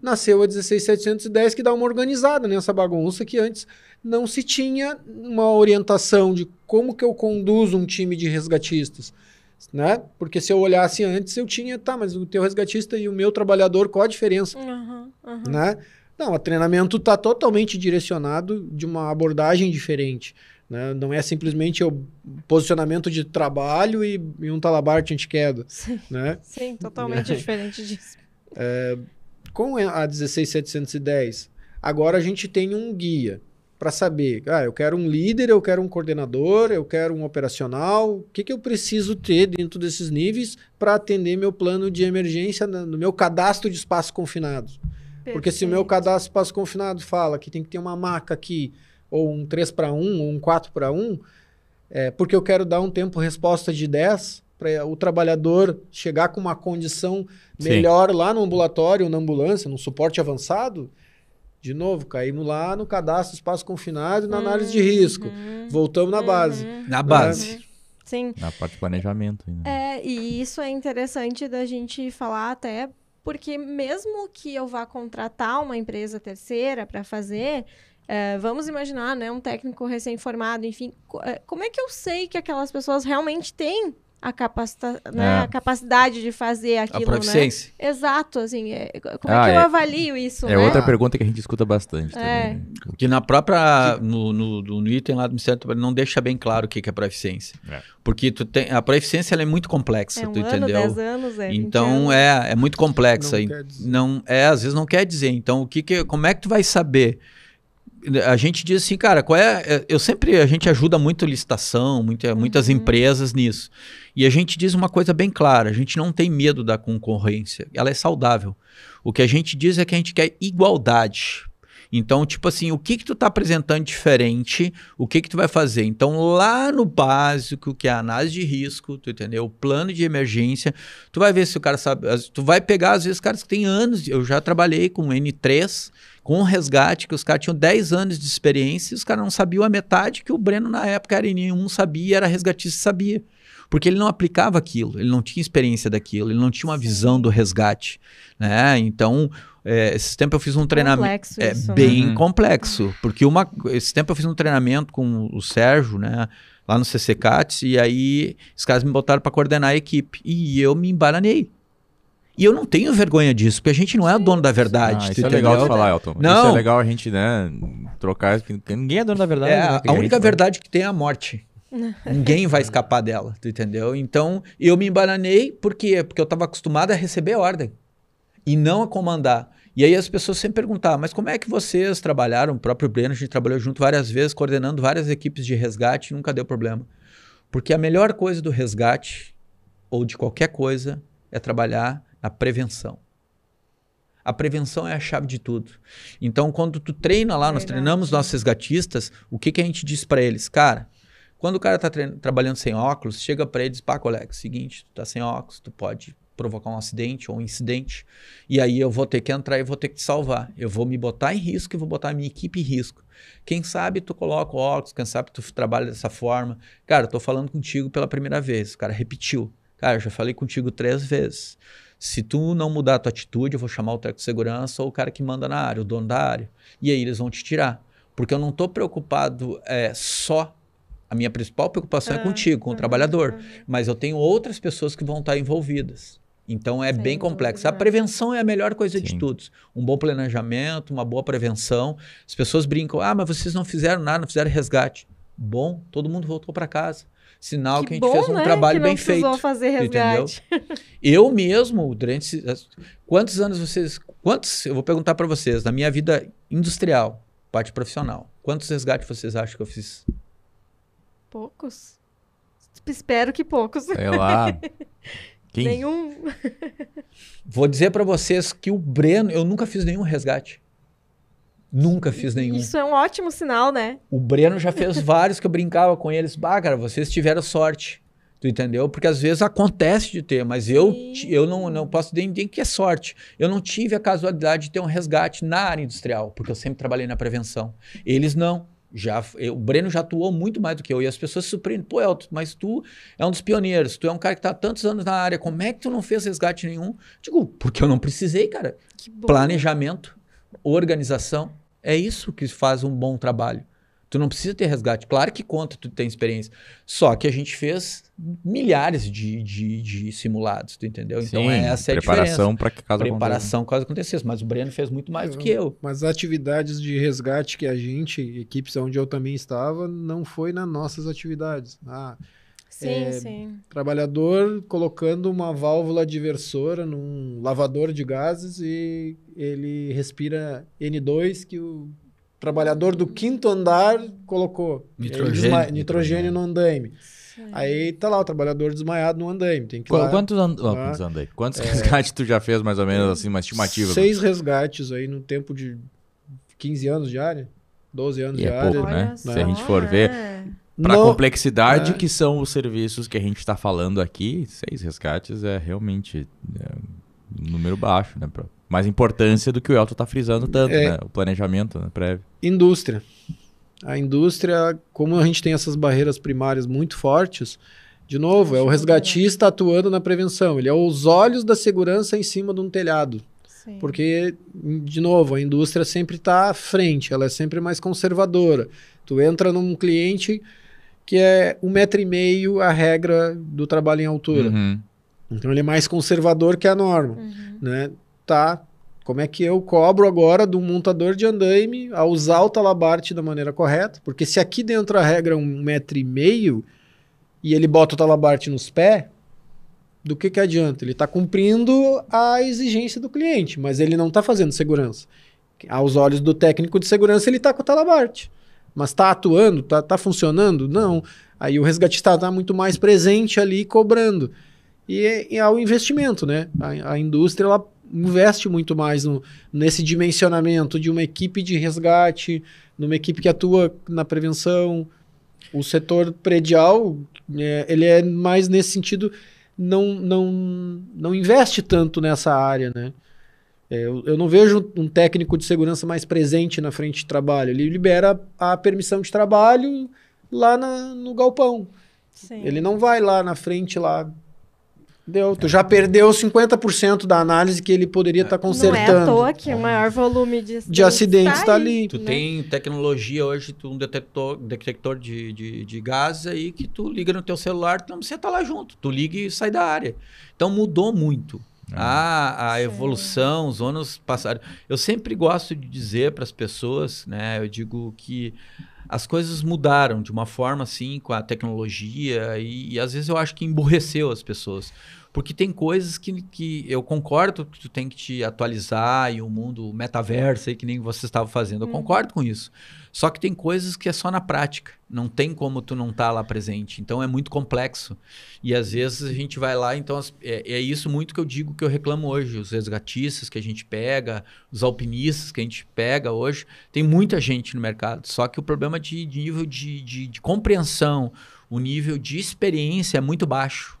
nasceu a 16710 que dá uma organizada nessa bagunça que antes não se tinha uma orientação de como que eu conduzo um time de resgatistas, né? Porque se eu olhasse antes eu tinha, tá, mas o teu resgatista e o meu trabalhador, qual a diferença, Uhum, uhum. né? Não, o treinamento está totalmente direcionado de uma abordagem diferente. Né? Não é simplesmente o posicionamento de trabalho e, e um talabarte anti-queda. Sim, Né? sim, totalmente diferente disso. Com a 16710, agora a gente tem um guia para saber, ah, eu quero um líder, eu quero um coordenador, eu quero um operacional, o que, que eu preciso ter dentro desses níveis para atender meu plano de emergência no meu cadastro de espaço confinado. Porque se o meu Perfeito. cadastro de espaço confinado fala que tem que ter uma maca aqui, ou um 3 para 1, ou um 4 para 1, é, porque eu quero dar um tempo resposta de 10 para o trabalhador chegar com uma condição Sim. melhor lá no ambulatório, na ambulância, no suporte avançado, de novo, caímos lá no cadastro espaço confinado e na análise de risco. Uhum, Voltamos na base. uhum. Na base. Sim, Na parte de planejamento ainda. É, e isso é interessante da gente falar até porque mesmo que eu vá contratar uma empresa terceira para fazer, é, vamos imaginar, né, um técnico recém-formado, enfim, co- é, como é que eu sei que aquelas pessoas realmente têm a, capacita, né, É. a capacidade de fazer A aquilo, né? proficiência. Exato, assim, é- como Ah, é que eu é- avalio isso, É né? outra pergunta que a gente escuta bastante É. também. né? Que na própria. No, no, no item lá do Ministério do Trabalho não deixa bem claro o que que é proficiência. É. Porque tu tem, a proficiência ela é muito complexa, É um tu ano, entendeu? dez anos, é 20 Então anos. é, é muito complexa. Não E quer dizer. não é, às vezes não quer dizer. Então, o que, que como é que tu vai saber? A gente diz assim, cara, qual é? é, Eu sempre a gente ajuda muito licitação, muita, muitas Uhum. empresas nisso. E a gente diz uma coisa bem clara: a gente não tem medo da concorrência, ela é saudável. O que a gente diz é que a gente quer igualdade. Então, tipo assim, o que que tu tá apresentando diferente, o que que tu vai fazer? Então, lá no básico, que é a análise de risco, tu entendeu? O plano de emergência, tu vai ver se o cara sabe, tu vai pegar às vezes caras que têm anos, eu já trabalhei com N3, com um resgate que os caras tinham 10 anos de experiência e os caras não sabiam a metade que o Breno na época era nenhum sabia, era resgatista e sabia. Porque ele não aplicava aquilo, ele não tinha experiência daquilo, ele não tinha uma Sim. visão do resgate, né? Então, é, esse tempo eu fiz um treinamento Complexo é isso, né? bem Uhum. complexo, porque uma esse tempo eu fiz um treinamento com o Sérgio, né, lá no CCCATS e aí os caras me botaram para coordenar a equipe e eu me embaranei. E eu não tenho vergonha disso, porque a gente não é o dono da verdade, Ah, isso é entendeu? legal de falar, Elton. Isso Não. é legal a gente, né, trocar. porque Ninguém é dono da verdade. É, né, a única vai- verdade que tem é a morte. Ninguém vai escapar dela, tu entendeu? Então, eu me embananei, por quê? Porque eu estava acostumado a receber ordem e não a comandar. E aí as pessoas sempre perguntavam, mas como é que vocês trabalharam? O próprio Breno, a gente trabalhou junto várias vezes, coordenando várias equipes de resgate e nunca deu problema. Porque a melhor coisa do resgate, ou de qualquer coisa, é trabalhar na prevenção. A prevenção é a chave de tudo. Então, quando tu treina lá, nós Verdade. treinamos nossos resgatistas, o que, que a gente diz para eles? Cara, quando o cara tá trabalhando sem óculos, chega para ele e diz, pá, colega, seguinte, tu tá sem óculos, tu pode provocar um acidente ou um incidente, e aí eu vou ter que entrar e vou ter que te salvar. Eu vou me botar em risco e vou botar a minha equipe em risco. Quem sabe tu coloca o óculos, quem sabe tu trabalha dessa forma. Cara, eu tô falando contigo pela primeira vez. O cara repetiu. Cara, eu já falei contigo três vezes. Se tu não mudar a tua atitude, eu vou chamar o técnico de segurança ou o cara que manda na área, o dono da área. E aí eles vão te tirar. Porque eu não tô preocupado é, só. A minha principal preocupação é Ah, contigo, com o ah, trabalhador. ah. Mas eu tenho outras pessoas que vão estar envolvidas. Então é Sem bem complexo. A prevenção é a melhor coisa de Sim. todos. Um bom planejamento, uma boa prevenção. As pessoas brincam: ah, mas vocês não fizeram nada, não fizeram resgate. Bom, todo mundo voltou para casa. Sinal que, a gente bom, fez um né, trabalho que não bem feito. fazer entendeu? resgate. Eu mesmo, durante. esses- Quantos anos vocês. Quantos. Eu vou perguntar para vocês, na minha vida industrial, parte profissional, quantos resgates vocês acham que eu fiz? Poucos. Espero que poucos. Sei lá. Quem? Nenhum. Vou dizer para vocês que o Breno, eu nunca fiz nenhum resgate. Nunca fiz nenhum. Isso é um ótimo sinal, né? O Breno já fez vários que eu brincava com eles. Bah, cara, vocês tiveram sorte. Tu entendeu? Porque às vezes acontece de ter, mas eu, Sim. eu não, não posso dizer ninguém que é sorte. Eu não tive a casualidade de ter um resgate na área industrial, porque eu sempre trabalhei na prevenção. Eles não. Já, eu- o Breno já atuou muito mais do que eu. E as pessoas se surpreendem. Pô, Elton, mas tu é um dos pioneiros. Tu é um cara que está há tantos anos na área. Como é que tu não fez resgate nenhum? Digo, porque eu não precisei, cara planejamento, organização. É isso que faz um bom trabalho. Tu não precisa ter resgate. Claro que conta, tu tem experiência. Só que a gente fez milhares de, de, de simulados, tu entendeu? Então Sim, essa é a diferença. preparação para que caso Preparação caso acontecesse. Mas o Breno fez muito mais do que eu. Mas as atividades de resgate que a gente, equipes onde eu também estava, não foi nas nossas atividades. Ah, Sim, É, sim. trabalhador colocando uma válvula diversora num lavador de gases e ele respira N2 que o trabalhador do quinto andar colocou. Nitrogênio. desma- nitrogênio no andaime. Sim. Aí tá lá o trabalhador desmaiado no andaime. Tem que ir Qu- lá. Quantos, and... Ah. quantos andei? Quantos resgates tu já fez, mais ou menos, assim, uma estimativa? Seis resgates aí no tempo de 15 anos de área. 12 anos E de é área. pouco, né? Olha Se a gente for ver, é. Para a complexidade É. que são os serviços que a gente está falando aqui, seis resgates é realmente é, um número baixo, né? pra- Mais importância do que o Elton está frisando tanto, É. né? O planejamento, né? Prévio. Indústria. A indústria, como a gente tem essas barreiras primárias muito fortes, de novo, é o resgatista atuando na prevenção. Ele é os olhos da segurança em cima de um telhado. Sim. Porque, de novo, a indústria sempre está à frente, ela é sempre mais conservadora. Tu entra num cliente que é um metro e meio a regra do trabalho em altura. Uhum. Então ele é mais conservador que a norma, Uhum. né? Tá. Como é que eu cobro agora de um montador de andaime a usar o talabarte da maneira correta? Porque se aqui dentro a regra é um metro e meio e ele bota o talabarte nos pés, do que que adianta? Ele está cumprindo a exigência do cliente, mas ele não está fazendo segurança. Aos olhos do técnico de segurança, ele está com o talabarte. Mas está atuando? Está tá funcionando? Não. Aí o resgatista está muito mais presente ali cobrando. E e o investimento, né? A, a indústria ela investe muito mais no- nesse dimensionamento de uma equipe de resgate, numa equipe que atua na prevenção. O setor predial, é, ele é mais nesse sentido, não, não, não investe tanto nessa área, né? É, eu, eu não vejo um técnico de segurança mais presente na frente de trabalho. Ele libera a permissão de trabalho lá na- no galpão. Sim. Ele não vai lá na frente lá. Deu, tu já perdeu 50% da análise que ele poderia estar Não é à consertando. toa que o maior volume de, de acidentes tá está aí, ali. Tu né? tem tecnologia hoje, tu um detector, detector de, de, de gases aí que tu liga no teu celular, tu não precisa estar lá junto. Tu liga e sai da área. Então mudou muito. A, a Sim. evolução, os anos passaram. Eu sempre gosto de dizer para as pessoas, né? Eu digo que as coisas mudaram de uma forma assim com a tecnologia e, e às vezes eu acho que emburreceu as pessoas. Porque tem coisas que, que eu concordo que tu tem que te atualizar e o mundo metaverso aí que nem você estava fazendo. Eu Uhum. concordo com isso. Só que tem coisas que é só na prática. Não tem como tu não estar lá presente. Então é muito complexo. E às vezes a gente vai lá, então é, é isso muito que eu digo que eu reclamo hoje. Os resgatistas que a gente pega, os alpinistas que a gente pega hoje, tem muita gente no mercado. Só que o problema de, de nível de, de, de compreensão, o nível de experiência é muito baixo.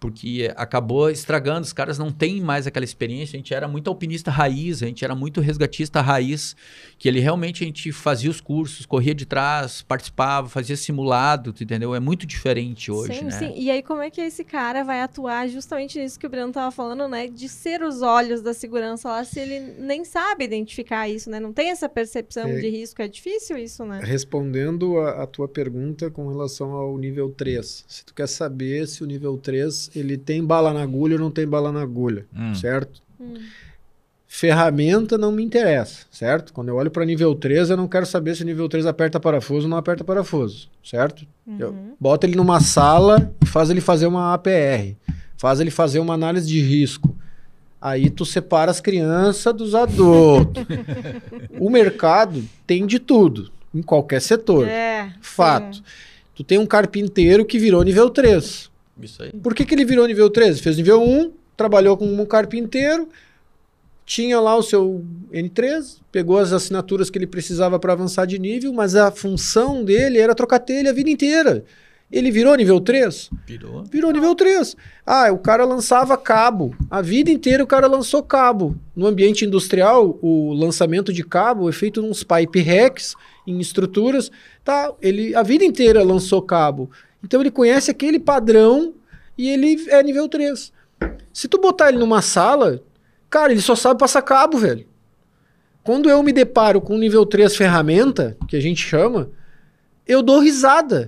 Porque acabou estragando, os caras não têm mais aquela experiência. A gente era muito alpinista raiz, a gente era muito resgatista raiz, que ele realmente a gente fazia os cursos, corria de trás, participava, fazia simulado, tu entendeu? É muito diferente hoje, sim, né? sim. E aí, como é que esse cara vai atuar justamente nisso que o Breno tava falando, né? De ser os olhos da segurança lá, se ele nem sabe identificar isso, né? Não tem essa percepção É. de risco. É difícil isso, né? Respondendo a, a tua pergunta com relação ao nível 3. Se tu quer saber se o nível 3 ele tem bala na agulha ou não tem bala na agulha, Hum. certo? Hum. Ferramenta não me interessa, certo? Quando eu olho para nível 3, eu não quero saber se o nível 3 aperta parafuso ou não aperta parafuso, certo? Eu Uhum. bota ele numa sala e faz ele fazer uma APR, faz ele fazer uma análise de risco. Aí tu separa as crianças dos adultos. o mercado tem de tudo, em qualquer setor. É. Fato. sim. Tu tem um carpinteiro que virou nível 3. Isso aí. Por que, que ele virou nível 3? Fez nível 1, trabalhou como um carpinteiro, tinha lá o seu N3, pegou as assinaturas que ele precisava para avançar de nível, mas a função dele era trocar telha a vida inteira. Ele virou nível 3? Virou. Virou nível 3. Ah, o cara lançava cabo. A vida inteira o cara lançou cabo. No ambiente industrial, o lançamento de cabo é feito nos pipe racks, em estruturas. Tá, ele a vida inteira lançou cabo. Então ele conhece aquele padrão e ele é nível 3. Se tu botar ele numa sala, cara, ele só sabe passar cabo, velho. Quando eu me deparo com nível 3 ferramenta, que a gente chama, eu dou risada.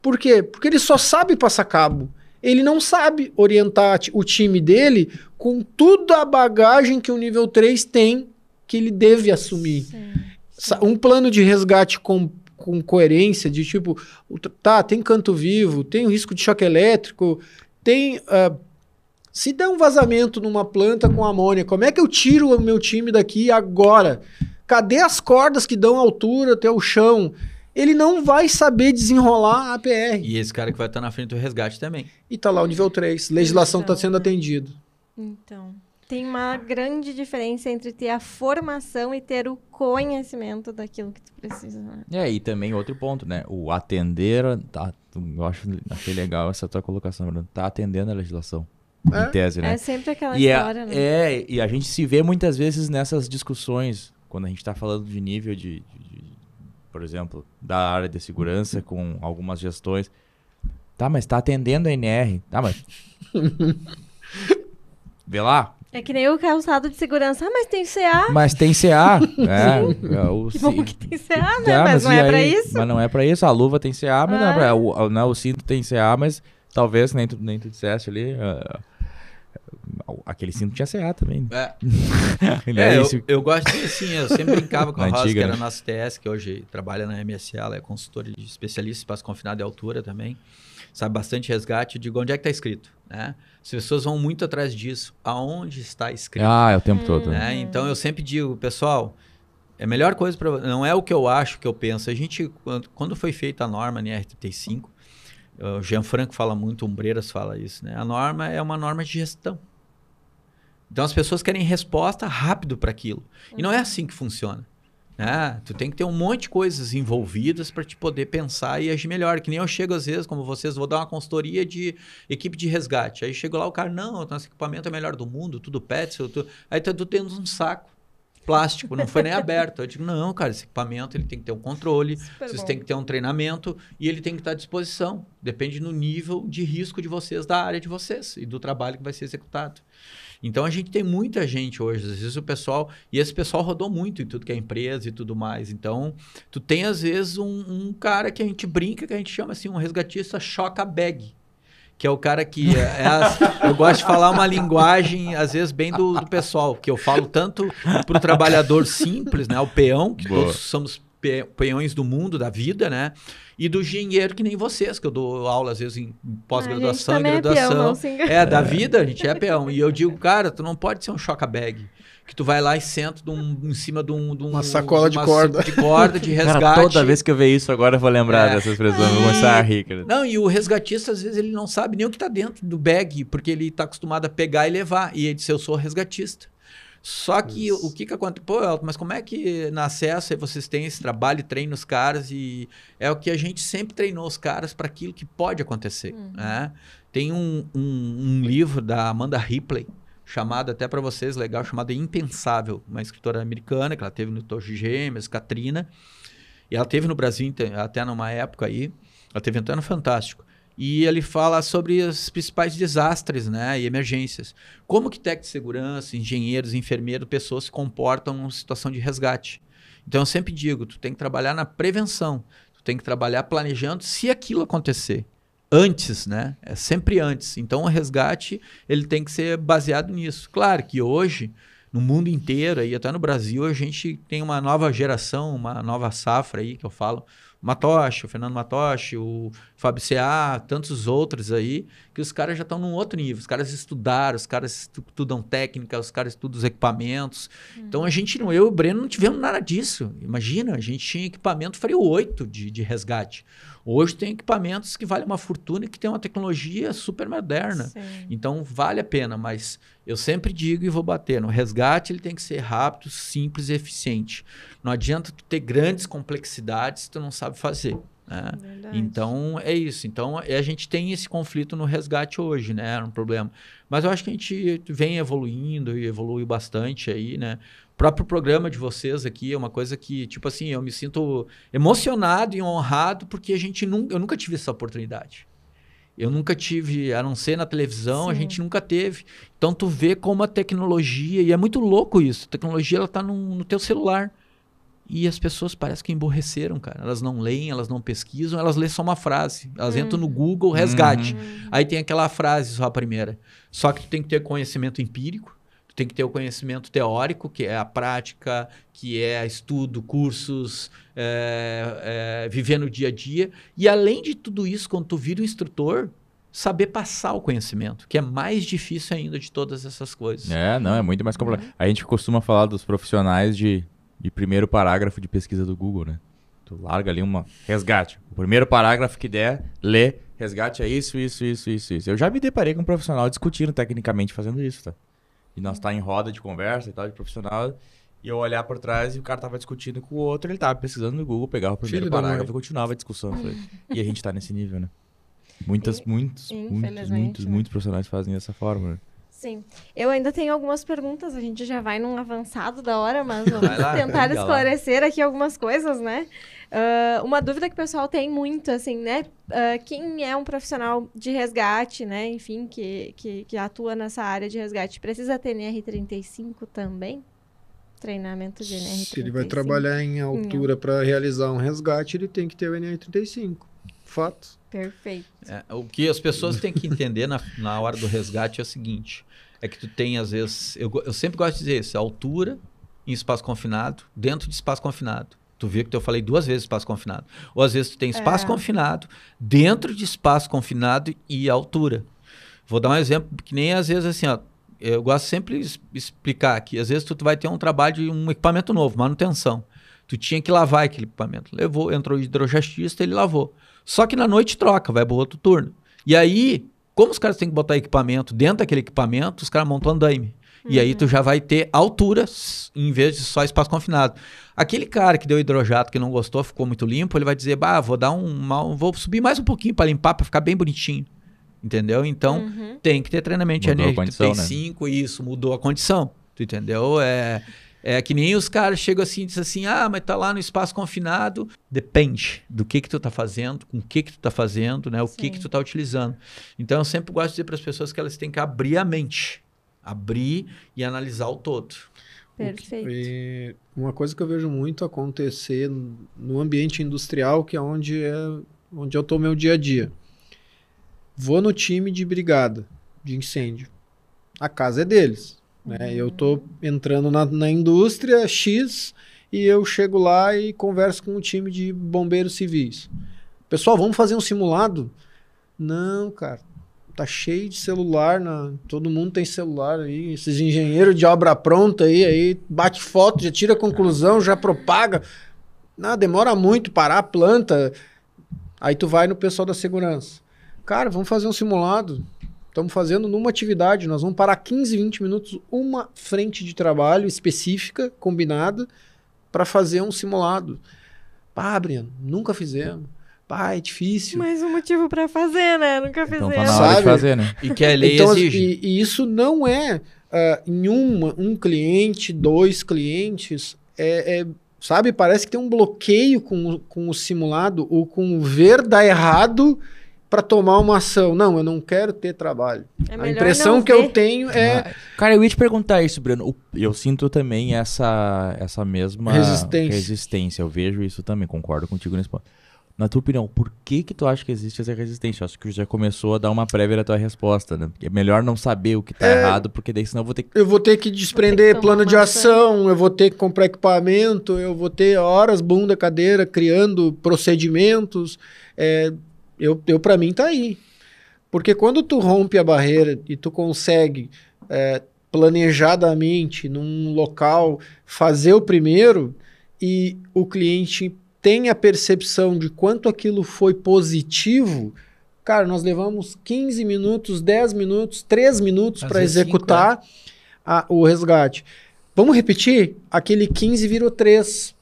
Por quê? Porque ele só sabe passar cabo. Ele não sabe orientar o time dele com toda a bagagem que o nível 3 tem que ele deve assumir. Sim. Sa- Um plano de resgate com, com coerência, de tipo, tá, tem canto vivo, tem o risco de choque elétrico, tem. ah, se der um vazamento numa planta com amônia, como é que eu tiro o meu time daqui agora? Cadê as cordas que dão altura até o chão? Ele não vai saber desenrolar a APR. E esse cara que vai estar na frente do resgate também. E tá lá o nível 3. Legislação está Então, sendo né? atendido. Então, tem uma grande diferença entre ter a formação e ter o conhecimento daquilo que tu precisa. Né? É, e também outro ponto, né? O atender, tá, eu acho, achei legal essa tua colocação, Bruno. Tá atendendo a legislação, É. em tese, né? É sempre aquela E história, é, né? é, e a gente se vê muitas vezes nessas discussões, quando a gente está falando de nível de, de- de- por exemplo, da área de segurança com algumas gestões. Tá, mas tá atendendo a NR. Tá, mas. Vê lá, É que nem o calçado de segurança. Ah, mas tem CA. Mas tem CA. é, é, o Que bom que tem CA, né? É, mas, não é pra aí- isso. Mas não é pra isso. A luva tem CA, mas não é pra. Ah. O, né, o cinto tem CA, mas talvez nem tu, nem tu disseste ali. ah, aquele cinto tinha CA também. É, né? É, eu, eu gosto de assim, eu sempre brincava com a Rosa, que era né? nossa TS, que hoje trabalha na MSA, ela é consultora de especialista em espaço confinado e altura também. Sabe bastante resgate. Eu digo, onde é que está escrito? Né? As pessoas vão muito atrás disso. Aonde está escrito? Ah, é o tempo todo. né? né? Então eu sempre digo, pessoal, é a melhor coisa para não é o que eu acho, o que eu penso. A gente quando, foi feita a norma NR35, o Jean Franco fala muito, o Umbreiras fala isso, né? A norma é uma norma de gestão. Então as pessoas querem resposta rápido para aquilo. E não é assim que funciona. Né? Tu tem que ter um monte de coisas envolvidas para te poder pensar e agir melhor. Que nem eu chego às vezes, como vocês, vou dar uma consultoria de equipe de resgate. Aí chego lá, o cara, não, nosso equipamento é melhor do mundo, tudo. Tu... Aí tu, tu um saco plástico, não foi nem aberto. Eu digo, não, cara, esse equipamento ele tem que ter um controle, Super vocês bom. têm que ter um treinamento e ele tem que estar à disposição. Depende no nível de risco de vocês, da área de vocês e do trabalho que vai ser executado. Então a gente tem muita gente hoje, às vezes o pessoal, e esse pessoal rodou muito em tudo que é empresa e tudo mais. Então, tu tem às vezes um, um cara que a gente brinca, que a gente chama assim, um resgatista choca bag. Que é o cara que. É, é as- eu gosto de falar uma linguagem, às vezes, bem do, do pessoal, que eu falo tanto para o trabalhador simples, né? O peão, que Boa. todos somos pe- peões do mundo, da vida, né? E do engenheiro, que nem vocês, que eu dou aula, às vezes, em pós-graduação e também é graduação. peão, não se engane. É, da vida, a gente é peão. E eu digo, cara, tu não pode ser um choca-bag. Que tu vai lá e senta um- em cima de, um, de um- Uma sacola de uma corda. De corda, de resgate. Cara, toda vez que eu ver isso agora eu vou lembrar É. dessa expressão. Vou começar a rir, cara. Não, e o resgatista, às vezes, ele não sabe nem o que tá dentro do bag, porque ele tá acostumado a pegar e levar. E ele disse, eu sou resgatista. Só que Isso. o que que acontece? Pô, Elton, mas como é que na acesso aí vocês têm esse trabalho e treinam os caras e é o que a gente sempre treinou os caras para aquilo que pode acontecer, Uhum. né? Tem um, um- um livro da Amanda Ripley, chamado até para vocês, legal, chamado Impensável, uma escritora americana que ela teve no Torre Gêmeas, Katrina, e ela teve no Brasil até numa época aí, ela teve no Fantástico. E ele fala sobre os principais desastres né, e emergências. Como que técnicos de segurança, engenheiros, enfermeiros, pessoas se comportam numa situação de resgate. Então eu sempre digo, tu tem que trabalhar na prevenção. Tu tem que trabalhar planejando se aquilo acontecer. Antes, né? É sempre antes. Então o resgate, ele tem que ser baseado nisso. Claro que hoje, no mundo inteiro, e até no Brasil, a gente tem uma nova geração, uma nova safra aí, que eu falo. Matoshi, o Fernando Matoshi, o Fábio CA, tantos outros aí, que os caras já estão num outro nível. Os caras estudaram, os caras estu- estudam técnica, os caras estudam os equipamentos. Então a gente, eu e o Breno, não tivemos nada disso. Imagina, a gente tinha equipamento Freio 8 de, de resgate. Hoje tem equipamentos que valem uma fortuna e que tem uma tecnologia super moderna. Sim. Então vale a pena, mas eu sempre digo e vou bater, no resgate ele tem que ser rápido, simples e eficiente. Não adianta tu ter grandes complexidades se tu não sabe fazer. né? Então é isso. Então é, a gente tem esse conflito no resgate hoje, né? Era um problema. Mas eu acho que a gente vem evoluindo e evolui bastante aí, né? O próprio programa de vocês aqui é uma coisa que, tipo assim, eu me sinto emocionado e honrado porque a gente nunca, eu nunca tive essa oportunidade. Eu nunca tive, a não ser na televisão, a Sim. gente nunca teve. Então tu vê como a tecnologia, e é muito louco isso, a tecnologia ela tá no, no teu celular. E as pessoas parecem que emborreceram, cara. Elas não leem, elas não pesquisam, elas lêem só uma frase. Elas entram no Google, resgate. Hum. Aí tem aquela frase só a primeira. Só que tu tem que ter conhecimento empírico, tem que ter o conhecimento teórico, que é a prática, que é estudo, cursos, é, é, viver no dia a dia. E além de tudo isso, quando tu vira um instrutor, saber passar o conhecimento, que é mais difícil ainda de todas essas coisas. É, não, é muito mais complexo. A gente costuma falar dos profissionais de, de primeiro parágrafo de pesquisa do Google, né? Tu larga ali uma resgate. O primeiro parágrafo que der, lê, resgate é isso, isso, isso, isso, isso. Eu já me deparei com um profissional discutindo tecnicamente fazendo isso, tá? E nós tá em roda de conversa e tal, de profissional, e eu olhar por trás e o cara tava discutindo com o outro, ele tava pesquisando no Google, pegava o primeiro Filho parágrafo e continuava a discussão. E a gente tá nesse nível, né? Muitas, muitos, muitos, Infelizmente, muitos, né? muitos profissionais fazem dessa forma, né? Sim. Eu ainda tenho algumas perguntas, a gente já vai num avançado da hora, mas vamos lá, tentar esclarecer aqui algumas coisas, né? Uh, uma dúvida que o pessoal tem muito, assim, né? Uh, quem é um profissional de resgate, né? Enfim, que, que, que atua nessa área de resgate, precisa ter NR35 também? Treinamento de NR35. Se ele vai trabalhar em altura para realizar um resgate, ele tem que ter o NR35. Fato. Perfeito. É, o que as pessoas têm que entender na, na hora do resgate é o seguinte: é que tu tem, às vezes. Eu, eu sempre gosto de dizer isso: altura em espaço confinado, dentro de espaço confinado. Tu viu que eu falei duas vezes espaço confinado. Ou às vezes tu tem espaço é. confinado, dentro de espaço confinado e altura. Vou dar um exemplo que nem às vezes assim, ó, eu gosto sempre de explicar que às vezes tu, vai ter um trabalho de um equipamento novo, manutenção. Tu tinha que lavar aquele equipamento. Levou, entrou o hidrogestista, ele lavou. Só que na noite troca, vai para outro turno. E aí, como os caras têm que botar equipamento dentro daquele equipamento, os caras montam andaime. Uhum. E aí tu uhum. já vai ter alturas em vez de só espaço confinado. Aquele cara que deu hidrojato que não gostou, ficou muito limpo, ele vai dizer: "Bah, vou dar um, vou subir mais um pouquinho para limpar para ficar bem bonitinho". Entendeu? Então, uhum. tem que ter treinamento mudou de NR35, né? isso mudou a condição. Tu entendeu? É é que nem os caras chegam assim e dizem assim: "Ah, mas tá lá no espaço confinado". Depende do que que tu tá fazendo, com o que que tu tá fazendo, né? O Sim. que que tu tá utilizando. Então, eu sempre gosto de dizer para as pessoas que elas têm que abrir a mente abrir e analisar o todo. Perfeito. E uma coisa que eu vejo muito acontecer no ambiente industrial, que é onde, é, onde eu estou meu dia a dia. Vou no time de brigada, de incêndio. A casa é deles. Né? Uhum. Eu estou entrando na, na indústria X e eu chego lá e converso com o time de bombeiros civis. Pessoal, vamos fazer um simulado? Não, cara tá cheio de celular, na, todo mundo tem celular aí, esses engenheiros de obra pronta aí, aí bate foto, já tira conclusão, já propaga. Não, demora muito parar a planta. Aí tu vai no pessoal da segurança. Cara, vamos fazer um simulado. Estamos fazendo numa atividade, nós vamos parar 15, 20 minutos, uma frente de trabalho específica, combinada, para fazer um simulado. Pá, Brian, nunca fizemos. Pá, é difícil. Mais um motivo para fazer, né? Nunca fizemos. Então tá na hora de fazer, né? E que a lei então, exige. E, e, isso não é uh, em uma, um cliente, dois clientes. É, é, sabe, parece que tem um bloqueio com, com o simulado ou com o ver dar errado para tomar uma ação. Não, eu não quero ter trabalho. É a impressão que eu tenho é. Ah, cara, eu ia te perguntar isso, Bruno. Eu sinto também essa, essa mesma resistência. resistência. Eu vejo isso também, concordo contigo nesse ponto. Na tua opinião, por que que tu acha que existe essa resistência? Eu acho que já começou a dar uma prévia da tua resposta, né? É melhor não saber o que tá é, errado, porque daí senão eu vou ter que... Eu vou ter que desprender ter que plano de ação, eu vou ter que comprar equipamento, eu vou ter horas bunda cadeira criando procedimentos. É, eu, eu para mim tá aí. Porque quando tu rompe a barreira e tu consegue é, planejadamente num local fazer o primeiro e o cliente tem a percepção de quanto aquilo foi positivo, cara, nós levamos 15 minutos, 10 minutos, 3 minutos para executar cinco, é. a, o resgate. Vamos repetir? Aquele 15 virou 3.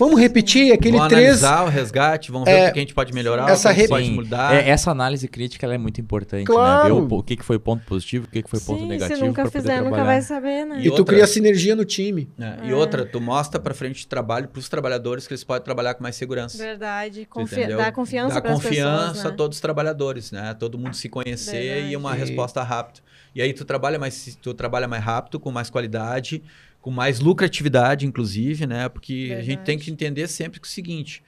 Vamos repetir aquele vamos 3. Vamos analisar o resgate, vamos ver é, o que a gente pode melhorar, essa o que pode mudar. É, essa análise crítica é muito importante, claro. né? Ver o, o, que, que foi ponto positivo, o que, que foi ponto Sim, negativo. Se nunca fizer, nunca vai saber, né? E, e outra, tu cria sinergia no time. É, e outra, tu mostra para frente de trabalho para os trabalhadores que eles podem trabalhar com mais segurança. Verdade. Confi dá confiança para confiança pessoas, né? a todos os trabalhadores, né? Todo mundo se conhecer Verdade. e uma resposta rápida. E aí tu trabalha mais, tu trabalha mais rápido, com mais qualidade com mais lucratividade, inclusive, né? Porque Verdade. a gente tem que entender sempre que é o seguinte: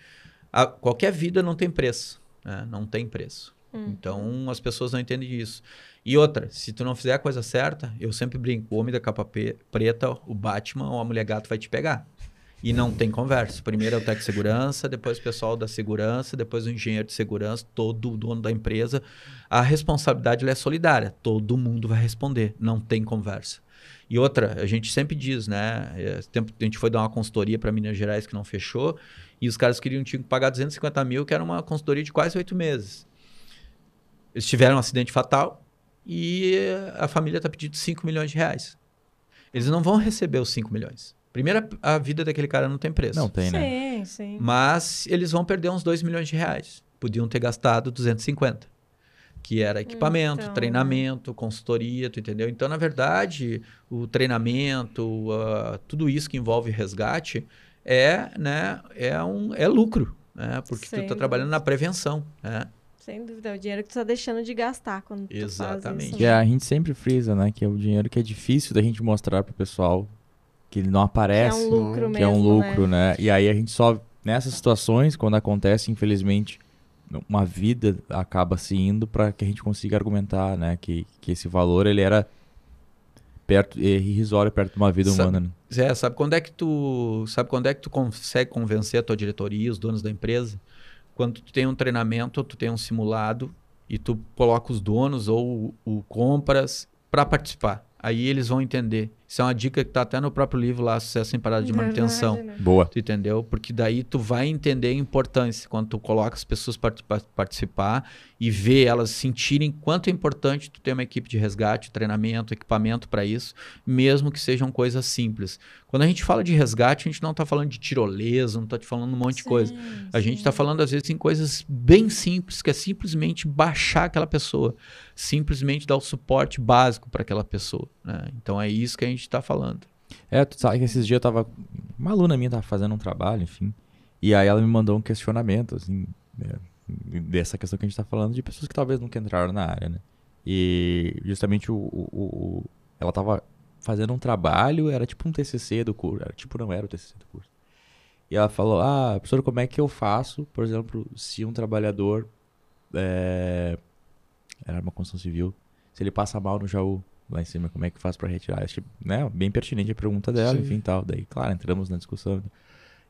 a, qualquer vida não tem preço, né? não tem preço. Hum. Então as pessoas não entendem isso. E outra, se tu não fizer a coisa certa, eu sempre brinco: o homem da capa preta, o Batman ou a mulher gato vai te pegar. E não tem conversa. Primeiro é o técnico de segurança, depois o pessoal da segurança, depois o engenheiro de segurança, todo o dono da empresa. A responsabilidade é solidária. Todo mundo vai responder. Não tem conversa. E outra, a gente sempre diz, né? É, tempo, a gente foi dar uma consultoria para Minas Gerais que não fechou, e os caras queriam tinham que pagar 250 mil, que era uma consultoria de quase oito meses. Eles tiveram um acidente fatal e a família está pedindo 5 milhões de reais. Eles não vão receber os 5 milhões. Primeiro, a vida daquele cara não tem preço. Não tem, né? Sim, sim. Mas eles vão perder uns 2 milhões de reais. Podiam ter gastado 250 que era equipamento, então, treinamento, consultoria, tu entendeu? Então, na verdade, o treinamento, uh, tudo isso que envolve resgate é, né, é, um, é lucro, né? Porque Sem tu tá trabalhando na prevenção, né? Sem dúvida, é o dinheiro que tu tá deixando de gastar quando tu Exatamente. faz isso. Que a gente sempre frisa, né? Que é o dinheiro que é difícil da gente mostrar pro pessoal que ele não Que é aparece, um lucro mesmo, que é um lucro, né? né? E aí a gente só, nessas situações, quando acontece, infelizmente, uma vida acaba se indo para que a gente consiga argumentar, né? Que, que esse valor, ele era perto, é irrisório perto de uma vida Sabe- humana, né? Zé, sabe quando é que tu, sabe quando é que tu consegue convencer a tua diretoria, os donos da empresa? Quando tu tem um treinamento, tu tem um simulado e tu coloca os donos ou o compras para participar. Aí eles vão entender. Isso é uma dica que tá até no próprio livro lá, Sucesso em Parada de Manutenção. Verdade, né? Boa. Tu entendeu? Porque daí tu vai entender a importância quando tu coloca as pessoas para participar e ver elas sentirem quanto é importante tu ter uma equipe de resgate, treinamento, equipamento para isso, mesmo que sejam coisas simples. Quando a gente fala de resgate, a gente não está falando de tirolesa, não está te falando um monte de coisa. Sim, A gente sim. está falando, às vezes, em coisas bem simples, que é simplesmente baixar aquela pessoa, simplesmente dar o suporte básico para aquela pessoa. né? Então é isso que a gente está falando. É, tu sabe que esses dias eu tava. Uma aluna minha tava fazendo um trabalho, enfim. E aí ela me mandou um questionamento, assim, né, dessa questão que a gente tá falando, de pessoas que talvez nunca entraram na área, né? E justamente o- o- o- ela tava fazendo um trabalho, era tipo um TCC do curso, era, tipo não era o TCC do curso. E ela falou, ah, professor, como é que eu faço, por exemplo, se um trabalhador, é, era uma construção civil, se ele passa mal no Jaú, lá em cima, como é que faz pra retirar? Acho né, bem pertinente a pergunta dela, Sim. enfim, tal. Daí, claro, entramos na discussão.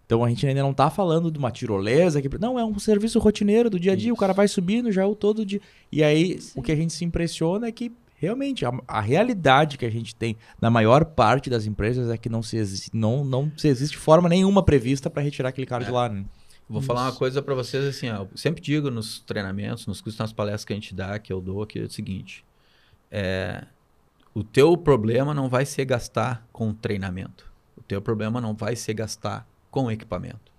Então a gente ainda não tá falando de uma tirolesa, que não, é um serviço rotineiro do dia a dia, o cara vai subir no Jaú todo dia. E aí, Sim. o que a gente se impressiona é que realmente a, a realidade que a gente tem na maior parte das empresas é que não se, exi- não, não se existe forma nenhuma prevista pra retirar aquele cara de lá, né? Vou falar uma coisa para vocês assim, ó, eu sempre digo nos treinamentos, nos cursos, nas palestras que a gente dá, que eu dou, que é o seguinte: é, o teu problema não vai ser gastar com treinamento. O teu problema não vai ser gastar com equipamento.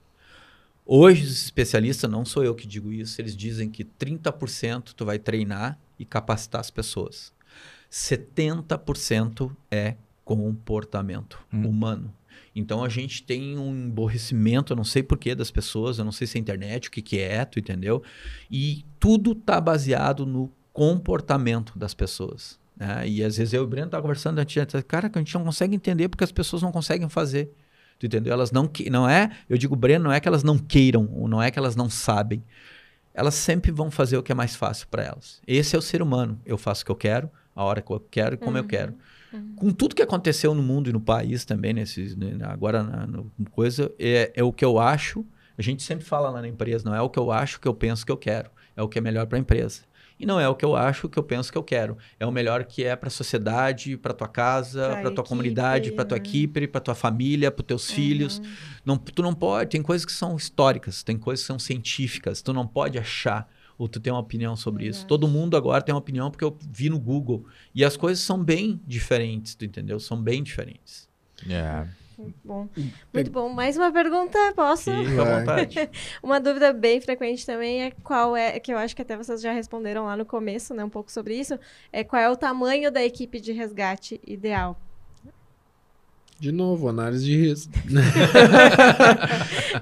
Hoje os especialistas, não sou eu que digo isso, eles dizem que 30% tu vai treinar e capacitar as pessoas. 70% é comportamento Hum. humano. Então a gente tem um emborrecimento, eu não sei porquê das pessoas, eu não sei se é internet, o que, que é, tu entendeu? E tudo tá baseado no comportamento das pessoas. Né? E às vezes eu e o Breno tá conversando, a gente, cara, que a gente não consegue entender porque as pessoas não conseguem fazer. Tu entendeu? Elas não que, não é, eu digo, Breno, não é que elas não queiram, ou não é que elas não sabem. Elas sempre vão fazer o que é mais fácil para elas. Esse é o ser humano. Eu faço o que eu quero, a hora que eu quero e como eu Uhum. quero Uhum. com tudo que aconteceu no mundo e no país também, nesses, né, agora na no- coisa, é, é o que eu acho. A gente sempre fala lá na empresa, não é o que eu acho, o que eu penso que eu quero. É o que é melhor para a empresa. E não é o que eu acho, o que eu penso que eu quero. É o melhor que é para a sociedade, para tua casa, Pra para tua equipe, comunidade, para tua né? equipe, para tua família, para teus filhos. Uhum. Não, tu não pode, tem coisas que são históricas, tem coisas que são científicas, tu não pode achar ou tu tem uma opinião sobre isso. Todo mundo agora tem uma opinião porque eu vi no Google. E as coisas são bem diferentes, tu entendeu? São bem diferentes. É. Muito bom. Muito bom. Mais uma pergunta, posso? Fica à vontade. Uma dúvida bem frequente também é qual é, que eu acho que até vocês já responderam lá no começo, né, um pouco sobre isso, é qual é o tamanho da equipe de resgate ideal? De novo, análise de risco.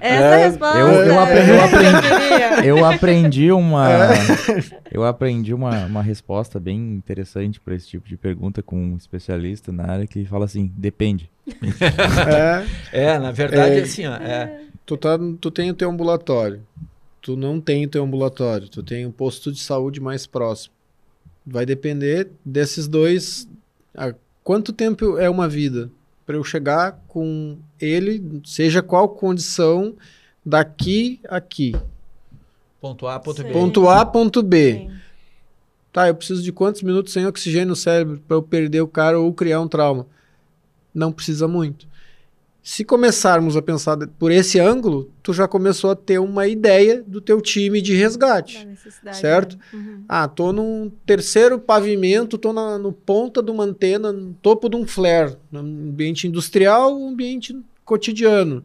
Essa é a É, resposta. eu- eu apre- eu aprendi-. Eu aprendi uma. Eu aprendi uma, uma resposta bem interessante para esse tipo de pergunta com um especialista na área que fala assim: depende. É, É, na verdade, É. assim, ó, é, tu, tá, tu tem o teu ambulatório. Tu não tem o teu ambulatório. Tu tem um posto de saúde mais próximo. Vai depender desses dois. quanto tempo é uma vida? Para eu chegar com ele, seja qual condição, daqui a aqui. ponto A, ponto B. Sim. Ponto A, ponto B. Sim. Tá, eu preciso de quantos minutos sem oxigênio no cérebro para eu perder o cara ou criar um trauma? Não precisa muito. Se começarmos a pensar por esse ângulo, tu já começou a ter uma ideia do teu time de resgate. Certo? né? Uhum. Ah, tô num terceiro pavimento, tô na, no ponta de uma antena, no topo de um flare, no ambiente industrial, ambiente cotidiano.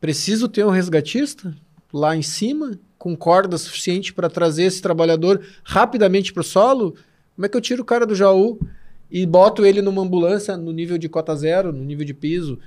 Preciso ter um resgatista lá em cima, com corda suficiente para trazer esse trabalhador rapidamente para o solo? Como é que eu tiro o cara do Jaú e boto ele numa ambulância no nível de cota zero, no nível de piso?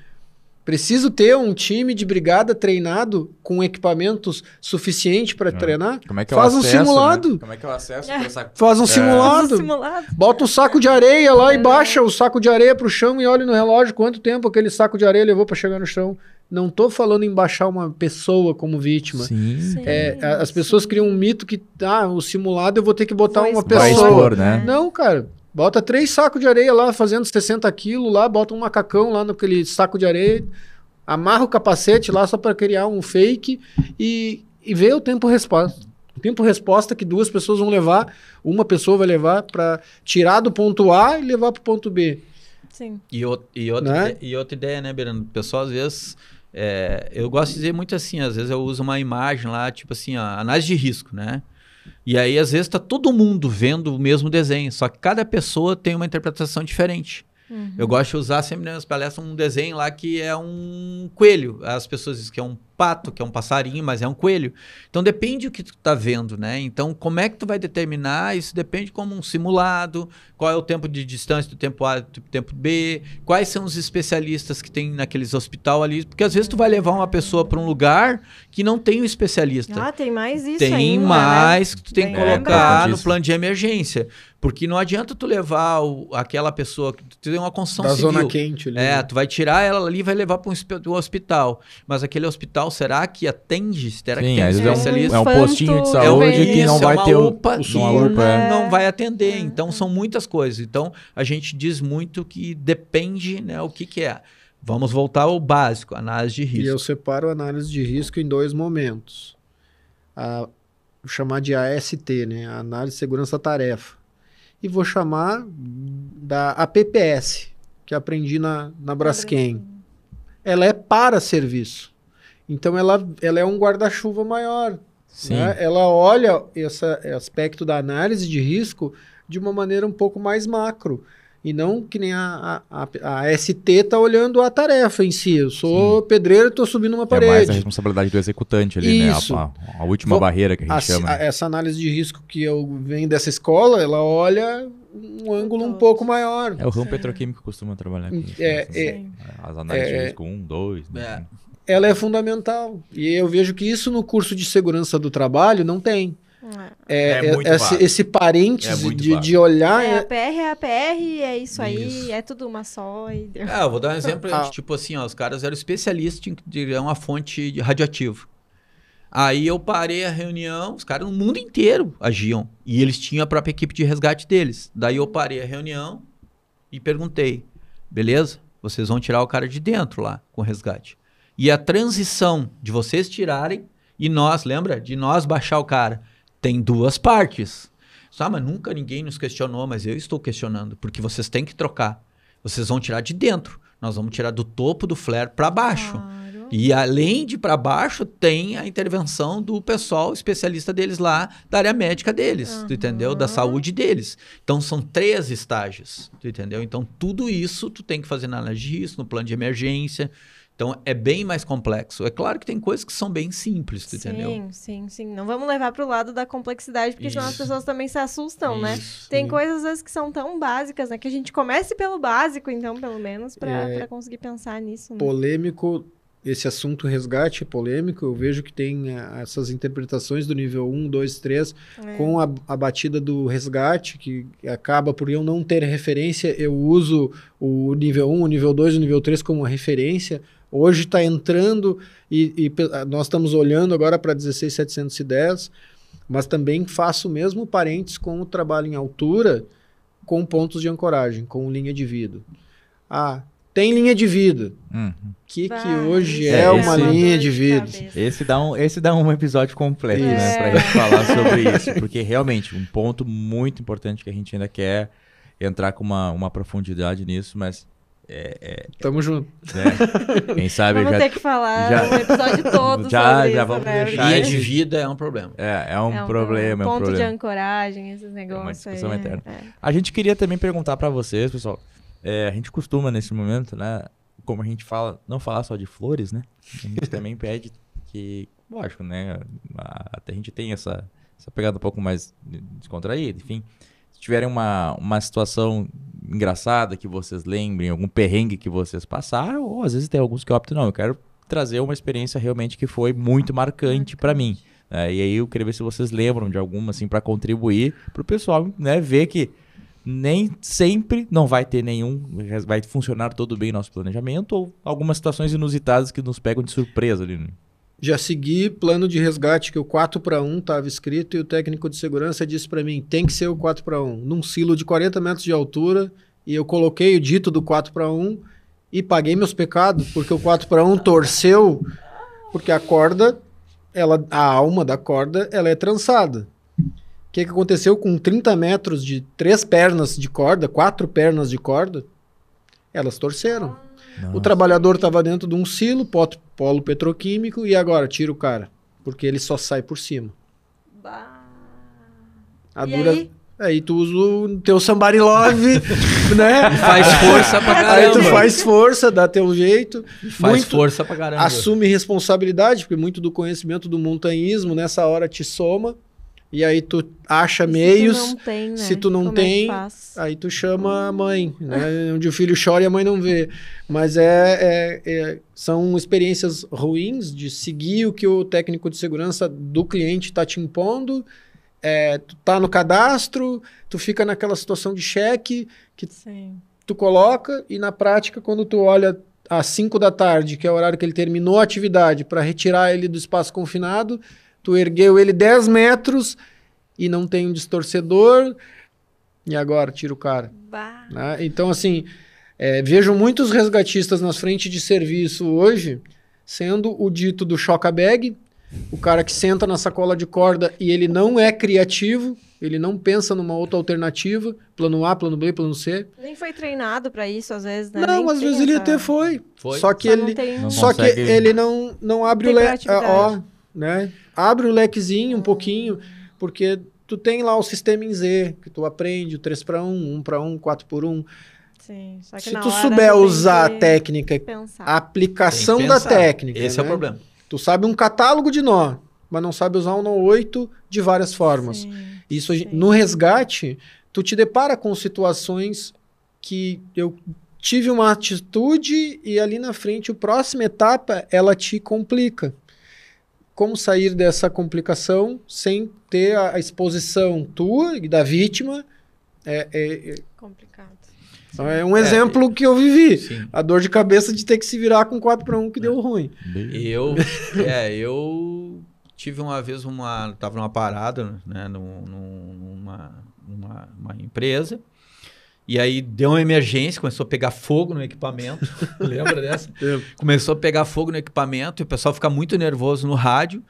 Preciso ter um time de brigada treinado com equipamentos suficiente para treinar? Como é que é Faz o um acesso, simulado. Né? Como é que é o acesso É. essa... Faz um simulado. Simulado. Bota um saco de areia lá e baixa o saco de areia pro chão e olha no relógio quanto tempo aquele saco de areia levou para chegar no chão. Não tô falando em baixar uma pessoa como vítima. Sim. Sim, É, as pessoas sim. criam um mito que, ah, o simulado eu vou ter que botar Vou uma expor, Vai pessoa. expor, né? Não, cara. Bota três sacos de areia lá, fazendo 60 quilos lá, bota um macacão lá naquele saco de areia, amarra o capacete lá só para criar um fake e, e vê o tempo resposta. O tempo resposta que duas pessoas vão levar, uma pessoa vai levar para tirar do ponto A e levar para o ponto B. Sim. E, o- e outra, Né? e outra ideia, né, Berando? O pessoal, às vezes, é, eu gosto de dizer muito assim, às vezes eu uso uma imagem lá, tipo assim, ó, análise de risco, né? E aí, às vezes, tá todo mundo vendo o mesmo desenho, só que cada pessoa tem uma interpretação diferente. Uhum. Eu gosto de usar sempre nas palestras um desenho lá que é um coelho. As pessoas dizem que é um pato, que é um passarinho, mas é um coelho. Então depende do que tu tá vendo, né? Então como é que tu vai determinar? Isso depende como um simulado, qual é o tempo de distância do tempo A do tempo B, quais são os especialistas que tem naqueles hospital ali, porque às vezes tu vai levar uma pessoa para um lugar que não tem um especialista. Ah, tem mais isso Tem ainda, né? mais que tu tem que colocar no plano de emergência. Porque não adianta tu levar o- aquela pessoa que tu tem uma construção da civil. zona quente ali. É, né? tu vai tirar ela ali e vai levar para um hospital. Mas aquele hospital, será que atende? Será que Sim, tem um às vezes é um, especialista? é um Infanto, postinho de é saúde um- que não vai é ter o, UPA uma que UPA, é. não vai atender. É, Então, é. são muitas coisas. Então, a gente diz muito que depende né, o que, que é. Vamos voltar ao básico, análise de E risco. eu separo a análise de risco em dois momentos. A, vou chamar de AST, né? A análise de segurança tarefa. E vou chamar da APPS, que aprendi na, na Braskem. Ela é para serviço. Então ela, ela é um guarda-chuva maior. Sim. né? Ela olha esse aspecto da análise de risco de uma maneira um pouco mais macro. E não que nem a, a, a, a ST está olhando a tarefa em si. Eu sou pedreiro e estou subindo uma É mais a parede. responsabilidade do executante ali, Isso. né? A, a- a última Vou- barreira que a gente A- chama. a- né? essa análise de risco que eu venho dessa escola, ela olha um ângulo um pouco maior. É o ramo Sim. petroquímico que costuma trabalhar com isso. É, né? é, Sim. As análises de é- risco 1, 2. né? Ela é fundamental. E eu vejo que isso no curso de segurança do trabalho não tem. É. É, É é- muito esse, esse parênteses É muito de, de olhar. É, é- a PR é a PR, é isso aí, Isso. é tudo uma só e deu. Ah, eu vou dar um exemplo, Ah. de, tipo assim, ó, os caras eram especialistas em uma fonte de radioativo. Aí eu parei a reunião, os caras no mundo inteiro agiam. E eles tinham a própria equipe de resgate deles. Daí eu parei a reunião e perguntei: beleza? Vocês vão tirar o cara de dentro lá com o resgate. E a transição de vocês tirarem e nós, lembra? De nós baixar o cara. Tem duas partes. Ah, mas nunca ninguém nos questionou, mas eu estou questionando, porque vocês têm que trocar. Vocês vão tirar de dentro. Nós vamos tirar do topo do flare para baixo. Claro. E além de para baixo, tem a intervenção do pessoal especialista deles lá, da área médica deles, tu Aham. entendeu? Da saúde deles. Então são três estágios, tu entendeu? Então tudo isso tu tem que fazer na análise de risco, no plano de emergência. Então é bem mais complexo. É claro que tem coisas que são bem simples, tu entendeu? Sim, sim, sim. Não vamos levar pro lado da complexidade, porque senão as Isso. pessoas também se assustam, né? Isso. Tem coisas às vezes que são tão básicas, né? Que a gente comece pelo básico, então, pelo menos, pra, É. conseguir pensar nisso. Né? polêmico, esse assunto resgate é polêmico. Eu vejo que tem ah, essas interpretações do nível 1, 2, 3, É. com a, a batida do resgate, que acaba por eu não ter referência, eu uso o nível 1, o nível 2, o nível 3 como referência. Hoje está entrando e, e pe- nós estamos olhando agora para 16710, mas também faço o mesmo parentes com o trabalho em altura, com pontos de ancoragem, com linha de vida. Ah, tem linha de vida. Hum. O que, que Vai, hoje é, é uma esse- linha de vida? Esse dá, um, esse dá um episódio completo, né? Isso. Pra gente falar sobre isso. Porque realmente, um ponto muito importante que a gente ainda quer entrar com uma, uma profundidade nisso, mas é, Tamo junto. é, né? quem sabe Vamos já, ter que falar já- um episódio todo Já- sobre já isso, vamos né? deixar Linha de vida é um problema. é, é um É problema, é um ponto problema. de ancoragem, esses negócios discussão aí. eterna. é. A gente queria também perguntar pra vocês, pessoal. é, a gente costuma nesse momento, né? Como a gente fala, não falar só de flores, né? A gente também pede que, lógico, né? Até a gente tem essa, essa pegada um pouco mais descontraída, enfim. Tiverem uma, uma situação engraçada que vocês lembrem, algum perrengue que vocês passaram, ou às vezes tem alguns que optam, não, eu quero trazer uma experiência realmente que foi muito marcante para mim. É, e aí eu queria ver se vocês lembram de alguma, assim, para contribuir para o pessoal né, ver que nem sempre não vai ter nenhum, vai funcionar todo bem nosso planejamento, ou algumas situações inusitadas que nos pegam de surpresa ali. Né? Já segui plano de resgate que o 4 para 1 estava escrito e o técnico de segurança disse para mim, tem que ser o 4 para 1, num silo de 40 metros de altura, e eu coloquei o dito do 4 para 1 e paguei meus pecados, porque o 4 para 1 torceu, porque a corda, ela, a alma da corda, ela é trançada. O que, que aconteceu com 30 metros de três pernas de corda, quatro pernas de corda? Elas torceram. Nossa. O trabalhador estava dentro de um silo, polo petroquímico, e agora tira o cara, porque ele só sai por cima. Bah. A e dura, aí? Aí tu usa o teu somebody love, né? Faz força pra caramba. Aí tu faz força, dá teu jeito. Faz muito, força pra caramba. Assume responsabilidade, porque muito do conhecimento do montanhismo nessa hora te soma. E aí tu acha e meios. Se tu não tem, né? Se tu não Como é tem é aí tu chama a mãe, né? Onde o filho chora e a mãe não vê. Mas é, é, é, são experiências ruins de seguir o que o técnico de segurança do cliente está te impondo é, tu tá no cadastro, tu fica naquela situação de cheque que Sim. tu coloca e na prática, quando tu olha às 5 da tarde, que é o horário que ele terminou a atividade, para retirar ele do espaço confinado, tu ergueu ele 10 metros e não tem um distorcedor, e agora tira o cara. Né? Então, assim, é, vejo muitos resgatistas nas frentes de serviço hoje sendo o dito do choca-bag, o cara que senta na sacola de corda e ele não é criativo, ele não pensa numa outra alternativa, plano A, plano B, plano C. Nem foi treinado para isso, às vezes, né? Não, Nem às vezes ele essa... até foi. foi. Só que só ele, não só que ele não, não abre o leque, ó, né? Abre o lequezinho um pouquinho, porque tu tem lá o sistema em Z, que tu aprende o 3 para 1, 1 para 1, 4 por 1. Sim, Se tu souber usar a técnica, pensar. a aplicação da técnica. Esse né? é o né? problema. Tu sabe um catálogo de nó, mas não sabe usar um nó 8 de várias formas. Sim, Isso sim. no resgate, tu te depara com situações que eu tive uma atitude e ali na frente, a próxima etapa, ela te complica. Como sair dessa complicação sem ter a, exposição tua e da vítima? É, é, é complicado. Então é um exemplo é, que eu vivi. Sim. A dor de cabeça de ter que se virar com 4 para 1 que deu ruim. Eu, é, eu tive uma vez uma. Tava numa parada, né? Numa, numa, uma empresa. E aí deu uma emergência, começou a pegar fogo no equipamento. Lembra dessa? Começou a pegar fogo no equipamento e o pessoal fica muito nervoso no rádio.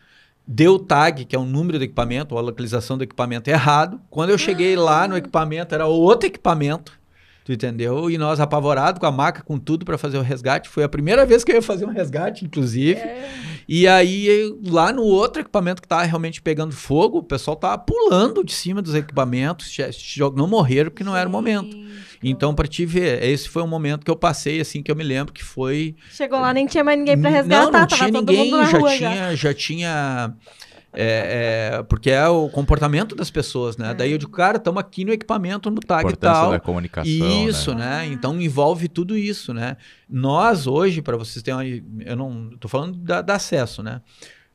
Deu o tag, que é o número do equipamento, ou a localização do equipamento errado. Quando eu cheguei lá no equipamento, era outro equipamento. Tu entendeu? E nós apavorados com a maca, com tudo para fazer o resgate. Foi a primeira vez que eu ia fazer um resgate, inclusive. É. E aí, lá no outro equipamento que tava realmente pegando fogo, o pessoal tava pulando de cima dos equipamentos, não morreram porque não era o momento. Então, para te ver, esse foi um momento que eu passei, assim, que eu me lembro que foi. Chegou lá, nem tinha mais ninguém para resgatar, não, não tinha ninguém, já, tinha, já. já tinha é, é, porque é o comportamento das pessoas, né? É. Daí eu digo, cara, estamos aqui no equipamento, no tag e tal. da comunicação. Isso, né? né? Então envolve tudo isso, né? Nós hoje, para vocês terem uma. Eu não. estou falando da, da acesso, né?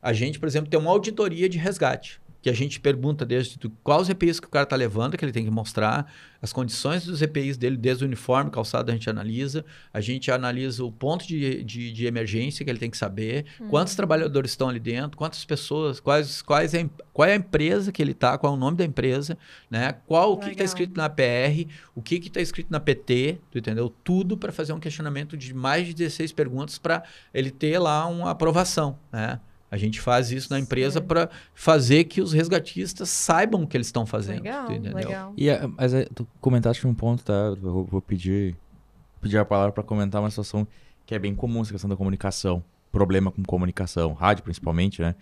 A gente, por exemplo, tem uma auditoria de resgate que a gente pergunta desde quais os EPIs que o cara está levando, que ele tem que mostrar, as condições dos EPIs dele, desde o uniforme, calçado, a gente analisa, a gente analisa o ponto de, de, de emergência que ele tem que saber, uhum. quantos trabalhadores estão ali dentro, quantas pessoas, quais, quais é, qual é a empresa que ele está, qual é o nome da empresa, né? Qual o que está escrito na PR, o que está escrito na PT, tu entendeu? Tudo para fazer um questionamento de mais de 16 perguntas para ele ter lá uma aprovação, né? A gente faz isso na empresa para fazer que os resgatistas saibam o que eles estão fazendo. Legal, legal. E, eh, mas eh, tu comentaste um ponto, tá? Eu vou, vou pedir, pedir a palavra para comentar uma situação que é bem comum, essa questão da comunicação. Problema com comunicação, rádio principalmente, né?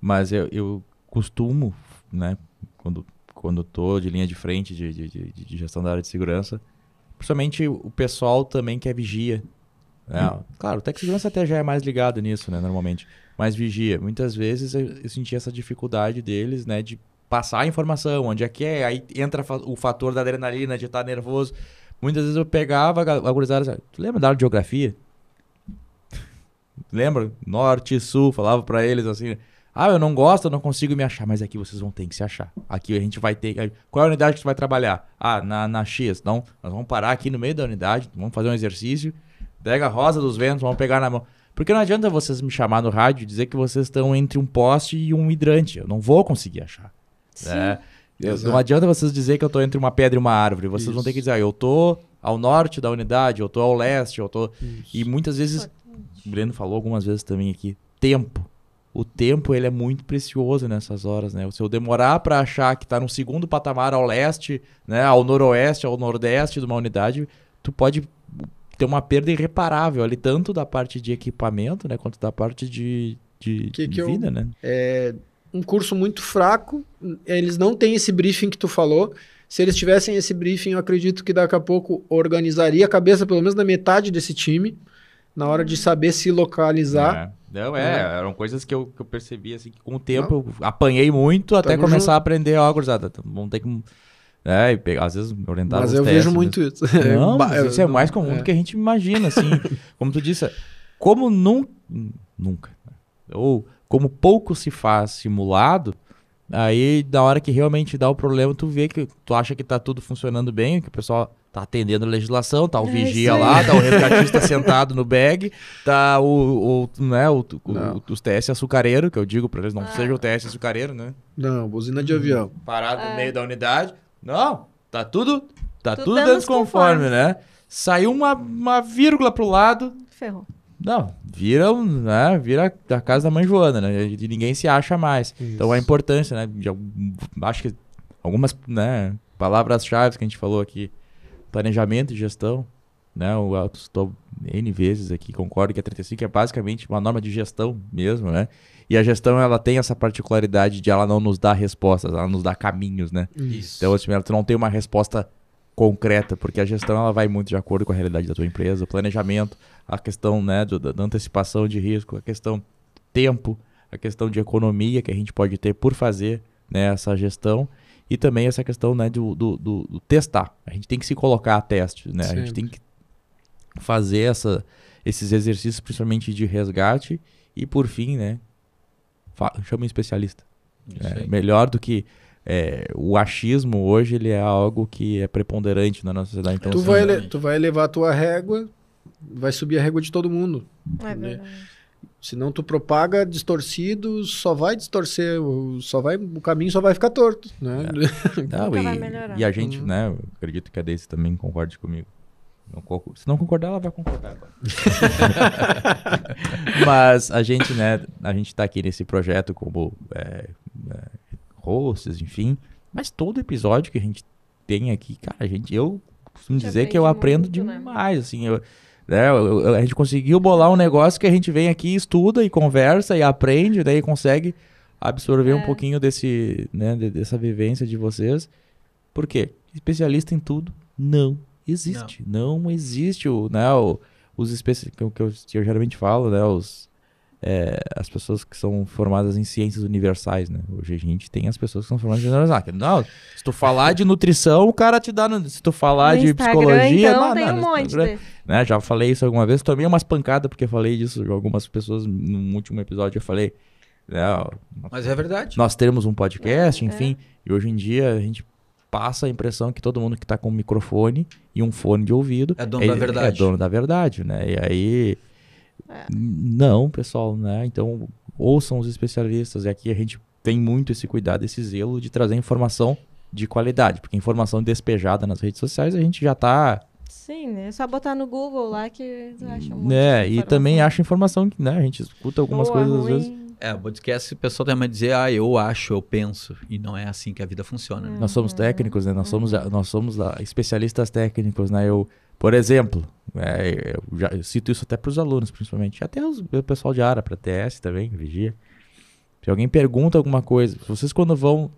Mas eu, eu costumo, né, quando, quando tô de linha de frente de, de, de, de gestão da área de segurança, principalmente o pessoal também que é vigia. Né? Hum. Claro, o Tech Segurança até já é mais ligado nisso, né, normalmente mas vigia. Muitas vezes eu, eu senti essa dificuldade deles, né, de passar a informação, onde é que é, aí entra o fator da adrenalina, de estar nervoso. Muitas vezes eu pegava a gurizada, assim, tu lembra da aula de geografia? Lembra? Norte, sul, falava pra eles assim, ah, eu não gosto, eu não consigo me achar, mas aqui vocês vão ter que se achar. Aqui a gente vai ter. Qual é a unidade que tu vai trabalhar? Ah, na, na X. Então, nós vamos parar aqui no meio da unidade, vamos fazer um exercício. Pega a rosa dos ventos, vamos pegar na mão. Porque não adianta vocês me chamar no rádio e dizer que vocês estão entre um poste e um hidrante. Eu não vou conseguir achar. Sim. né? Eu- não adianta vocês dizer que eu tô entre uma pedra e uma árvore. Vocês vão Isso. ter que dizer, ah, eu tô ao norte da unidade, eu tô ao leste, eu tô. E muitas vezes, o Breno falou algumas vezes também aqui, tempo. O tempo, ele é muito precioso nessas horas, né? Se eu demorar para achar que tá no segundo patamar ao leste, né, ao noroeste, ao nordeste de uma unidade, tu pode ter uma perda irreparável ali, tanto da parte de equipamento, né, quanto da parte de, de, Que de que eu- vida, né? um curso muito fraco, eles não têm esse briefing que tu falou. Se eles tivessem esse briefing, eu acredito que daqui a pouco organizaria a cabeça, pelo menos da metade desse time, na hora de saber se localizar. É. Não, é, Né? eram coisas que eu, que eu percebi, assim, que com o tempo eu apanhei muito até Tamo começar junto. a aprender, ó, gurizada, vamos ter que... É, e pegar, às vezes orientar Mas os eu testes, vejo né? muito isso. Não, isso é mais comum é. do que a gente imagina, assim. como tu disse, como nun- nunca, ou como pouco se faz simulado, aí na hora que realmente dá o problema, tu vê que tu acha que tá tudo funcionando bem, que o pessoal tá atendendo a legislação, tá o É vigia lá, tá o resgatista sentado no bag, tá o, o né, o, o- os TS açucareiro, que eu digo pra eles, não Ah. seja o TS açucareiro, né? Não, buzina de avião. parado no É. meio da unidade. Não, tá tudo, tá Tudo tudo dentro conforme, né? Saiu uma, uma vírgula pro lado, Ferrou. não, vira, um, né, vira a casa da mãe Joana, né? E ninguém se acha mais. Então a importância, né? De, acho que algumas, né, palavras-chave que a gente falou aqui, planejamento e gestão, né? Eu estou N vezes aqui, concordo que a 35 é basicamente uma norma de gestão mesmo, né? E a gestão, ela tem essa particularidade de ela não nos dar respostas, ela nos dá caminhos, né? Isso. Então, assim, ela- tu não tem uma resposta concreta, porque a gestão ela vai muito de acordo com a realidade da tua empresa, o planejamento, a questão né, do- da, antecipação de risco, a questão tempo, a questão de economia que a gente pode ter por fazer né, essa gestão e também essa questão né, do, do, do- testar. A gente tem que se colocar a teste, né? A gente tem que fazer essa, esses exercícios, principalmente de resgate e por fim, né? Chama um especialista. É, melhor do que é, o achismo hoje ele é algo que é preponderante na nossa sociedade. Então, tu, vai ele- tu vai elevar a tua régua, vai subir a régua de todo mundo. É Né? verdade. Senão tu propaga distorcido, só vai distorcer, o- só vai, o caminho só vai ficar torto, né? não, Nunca vai e, melhorar. e a gente, Uhum. né, eu acredito que a Daisy também concorde comigo. Não Se não concordar, ela vai concordar agora. Mas a gente, né, a gente tá aqui nesse projeto como é, é, hosts, enfim. Mas todo episódio que a gente tem aqui, cara, a gente, eu costumo dizer que eu aprendo muito, né? demais, assim, eu, né, eu- eu- a gente conseguiu bolar um negócio que a gente vem aqui, estuda e conversa e aprende, daí consegue absorver um É. pouquinho desse, né, de- dessa vivência de vocês. Por quê? Especialista em tudo não existe. Não, existe o, né, o- os especialistas que, eu- que eu, geralmente falo, né, os é, as pessoas que são formadas em ciências universais, né? Hoje a gente tem as pessoas que são formadas em ciências universais. Não, se tu falar de nutrição, o cara te dá. no- se tu falar No de Instagram, psicologia, então, não, tem não, um monte né? Já falei isso alguma vez, tomei umas pancadas porque falei disso de algumas pessoas no último episódio. Eu falei, né, ó, Mas é verdade. nós temos um podcast, É. enfim, e hoje em dia a gente passa a impressão que todo mundo que tá com um microfone e um fone de ouvido É dono da verdade. É dono da verdade, né? E aí É. não, pessoal, né? Então ouçam os especialistas e aqui a gente tem muito esse cuidado, esse zelo de trazer informação de qualidade, porque informação despejada nas redes sociais a gente já tá Sim, né? É só botar no Google lá que tu acha um monte né? E também acha informação que, né? A gente escuta algumas Boa, coisas às ruim. vezes. É, o podcast, o pessoal tem a dizer, ah, eu acho, eu penso. E não é assim que a vida funciona. né? Nós somos Uhum. técnicos, né? Nós somos, nós somos ah, especialistas técnicos, né? Eu, por exemplo, é, eu, já, eu cito isso até para os alunos, principalmente, até os, o pessoal de área, para TS também, vigia. Se alguém pergunta alguma coisa, vocês quando vão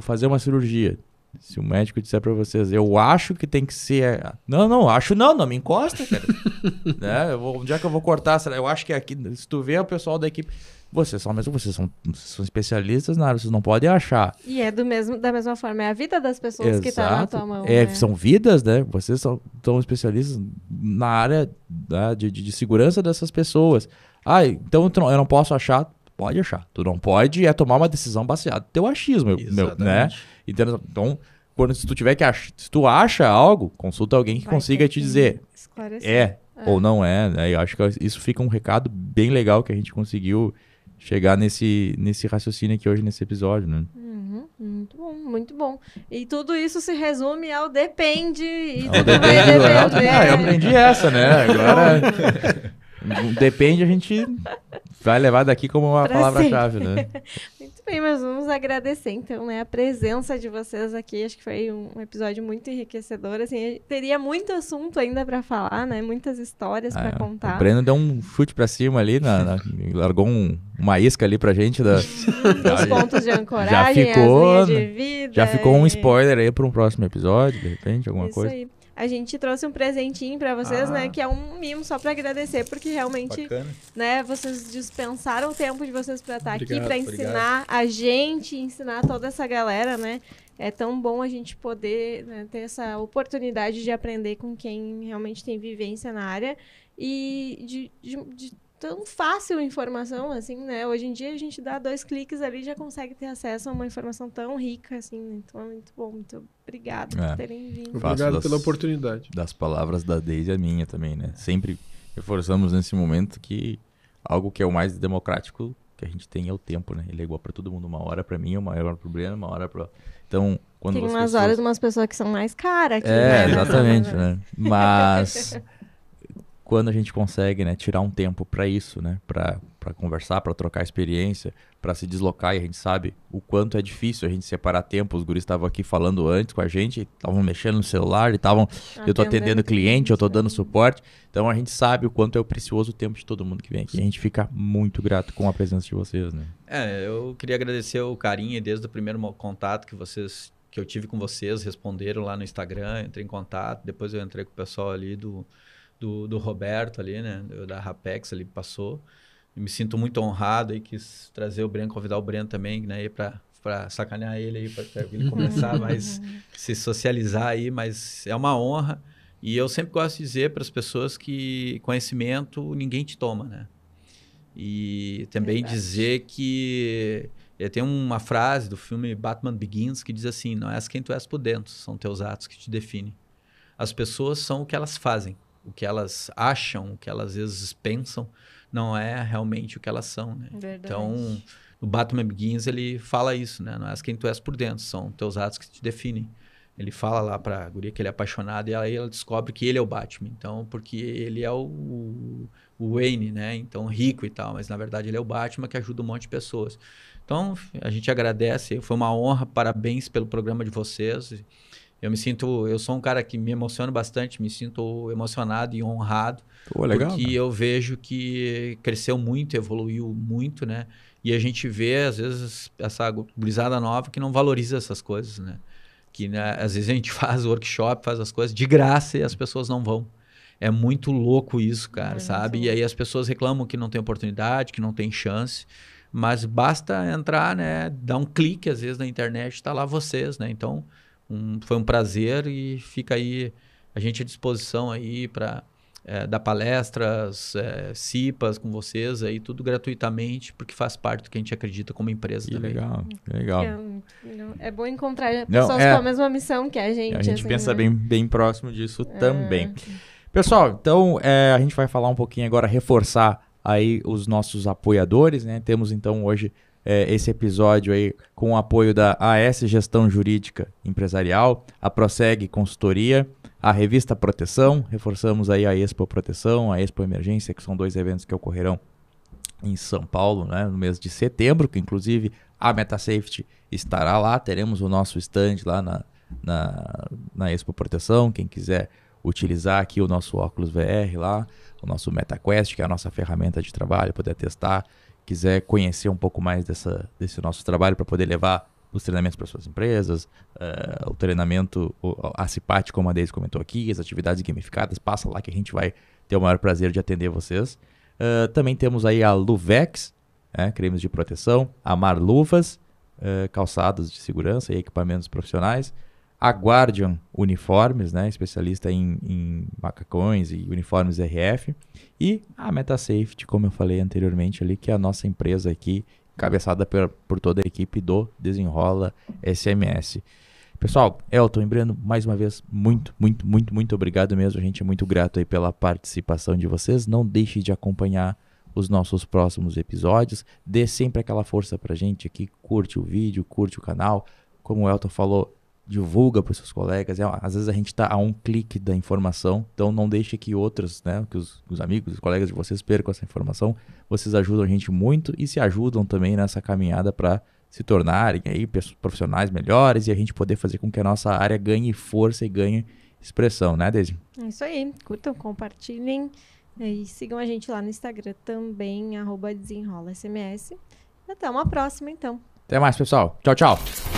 fazer uma cirurgia, Se o médico disser pra vocês, eu acho que tem que ser. Não, não, acho não, não me encosta, cara. né? eu vou, onde é que eu vou cortar? Eu acho que é aqui. Se tu vê o pessoal da equipe. Vocês são mesmo, vocês são, são especialistas na área, vocês não podem achar. E é do mesmo, da mesma forma, é a vida das pessoas que tá na tua mão. É, né? São vidas, né? Vocês são, são especialistas na área né, de, de, de segurança dessas pessoas. Ah, então eu não posso achar. Pode achar. Tu não pode é tomar uma decisão baseada no teu achismo, meu, né? Então, então, quando se tu tiver que ach... se tu acha algo, consulta alguém que Vai consiga te que dizer esclarecer. é, ou não é, né? Eu acho que isso fica um recado bem legal que a gente conseguiu chegar nesse, nesse raciocínio aqui hoje nesse episódio, né? Uhum, muito bom, muito bom. E tudo isso se resume ao depende e Ao tudo depende vai depender. Ah, eu aprendi essa, né? Agora. depende, a gente vai levar daqui como uma palavra-chave, né? Muito bem, mas vamos agradecer então, né, a presença de vocês aqui. Acho que foi um episódio muito enriquecedor. Assim, teria muito assunto ainda para falar, né? Muitas histórias Ah, para é. contar. O Breno deu um chute pra cima ali, na, na- largou um- uma isca ali pra gente. Da, Os pontos de ancoragem, ficou, as linhas de vida. já ficou um spoiler aí pra um próximo episódio, de repente, alguma Isso coisa. aí. A gente trouxe um presentinho para vocês, Ah. né? Que é um mimo só para agradecer, porque realmente Bacana. né? Vocês dispensaram o tempo de vocês para estar aqui Obrigado, para obrigado. ensinar a gente, ensinar toda essa galera, né? É tão bom a gente poder né, ter essa oportunidade de aprender com quem realmente tem vivência na área e de, de- de tão fácil informação, assim, né? Hoje em dia a gente dá dois cliques ali e já consegue ter acesso a uma informação tão rica, assim. né? Então é muito bom. Muito obrigado É. por terem vindo. Obrigado das- pela oportunidade. Das palavras da Deise a minha também, né? Sempre reforçamos nesse momento que algo que é o mais democrático que a gente tem é o tempo, né? Ele é igual pra todo mundo. Uma hora pra mim, uma hora pro Breno, uma hora pra... Então, quando Tem umas horas de umas pessoas que são mais caras aqui, É, né? exatamente, né? Mas quando a gente consegue, né, tirar um tempo pra isso, né, Pra para conversar, pra trocar experiência, pra se deslocar e a gente sabe o quanto é difícil a gente separar tempo. Os guris estavam aqui falando antes com a gente, estavam mexendo no celular, estavam eu tô atendendo cliente, eu tô dando suporte. Então a gente sabe o quanto é o precioso tempo de todo mundo que vem aqui. A gente fica muito grato com a presença de vocês, né? É, eu queria agradecer o carinho desde o primeiro contato que vocês que eu tive com vocês, responderam lá no Instagram, entrei em contato, depois eu entrei com o pessoal ali do, do, do Roberto ali, né, da Rapex ali passou. E me sinto muito honrado e quis trazer o Breno, convidar o Breno também, né, para para sacanear ele aí para ele começar mais se socializar aí, mas é uma honra. E eu sempre gosto de dizer para as pessoas que conhecimento ninguém te toma, né? E também Verdade. dizer que eh, tem uma frase do filme Batman Begins que diz assim: não és quem tu és por dentro, são teus atos que te definem. As pessoas são o que elas fazem, o que elas acham, o que elas às vezes pensam, não é realmente o que elas são, né? Verdade. Então, no Batman Begins ele fala isso, né? Não és quem tu és por dentro, são teus atos que te definem. Ele fala lá pra guria que ele é apaixonado e aí ela descobre que ele é o Batman. Então, porque ele é o, o Wayne, né? Então, rico e tal, mas na verdade ele é o Batman que ajuda um monte de pessoas. Então, a gente agradece, foi uma honra, parabéns pelo programa de vocês. Eu me sinto, eu sou um cara que me emociona bastante, me sinto emocionado e honrado Pô, legal. porque cara. eu vejo que cresceu muito, evoluiu muito, né? E a gente vê, às vezes, essa gurizada nova que não valoriza essas coisas, né? Que né, às vezes a gente faz workshop, faz as coisas de graça e as pessoas não vão. É muito louco isso, cara, É, sabe? sim. E aí as pessoas reclamam que não tem oportunidade, que não tem chance. Mas basta entrar, né? Dar um clique, às vezes, na internet, tá lá vocês, né? Então, um- foi um prazer e fica aí a gente à disposição aí para dar palestras, é, CIPAs com vocês aí, tudo gratuitamente, porque faz parte do que a gente acredita como empresa Que também. legal, que legal. É. É bom encontrar Não, pessoas é. com a mesma missão que a gente. A gente assim, pensa né? bem, bem próximo disso É. também. Pessoal, então é, a gente vai falar um pouquinho agora, reforçar aí os nossos apoiadores, né? Temos então hoje é, esse episódio aí com o apoio da AS Gestão Jurídica Empresarial, a Proseg Consultoria, a Revista Proteção, reforçamos aí a Expo Proteção, a Expo Emergência, que são dois eventos que ocorrerão em São Paulo, né, no mês de setembro, que inclusive a MetaSafety estará lá, teremos o nosso stand lá na, na, na Expo Proteção, quem quiser utilizar aqui o nosso óculos VR lá, o nosso MetaQuest, que é a nossa ferramenta de trabalho, poder testar, quiser conhecer um pouco mais dessa, desse nosso trabalho para poder levar os treinamentos para suas empresas, uh, o treinamento, o, a Cipate, como a Deise comentou aqui, as atividades gamificadas, passa lá que a gente vai ter o maior prazer de atender vocês. Uh, também temos aí a Luvex, né, cremes de proteção, a Mar Luvas, uh, calçados de segurança e equipamentos profissionais, a Guardian Uniformes, né, especialista em, em, macacões e uniformes RF, e a MetaSafety, como eu falei anteriormente ali, que é a nossa empresa aqui, cabeçada por, por toda a equipe do Desenrola SMS. Pessoal, Elton Breno, mais uma vez, muito, muito, muito, muito obrigado mesmo. A gente é muito grato aí pela participação de vocês. Não deixe de acompanhar os nossos próximos episódios. Dê sempre aquela força pra gente aqui, curte o vídeo, curte o canal. Como o Elton falou, divulga para os seus colegas. É, às vezes a gente está a um clique da informação, então não deixe que outros, né, que os, os, amigos, os colegas de vocês percam essa informação. Vocês ajudam a gente muito e se ajudam também nessa caminhada para se tornarem aí profissionais melhores e a gente poder fazer com que a nossa área ganhe força e ganhe expressão, né, Deise? É isso aí. Curtam, compartilhem e sigam a gente lá no Instagram também, arroba desenrola SMS. Até uma próxima, então. Até mais, pessoal. Tchau, tchau.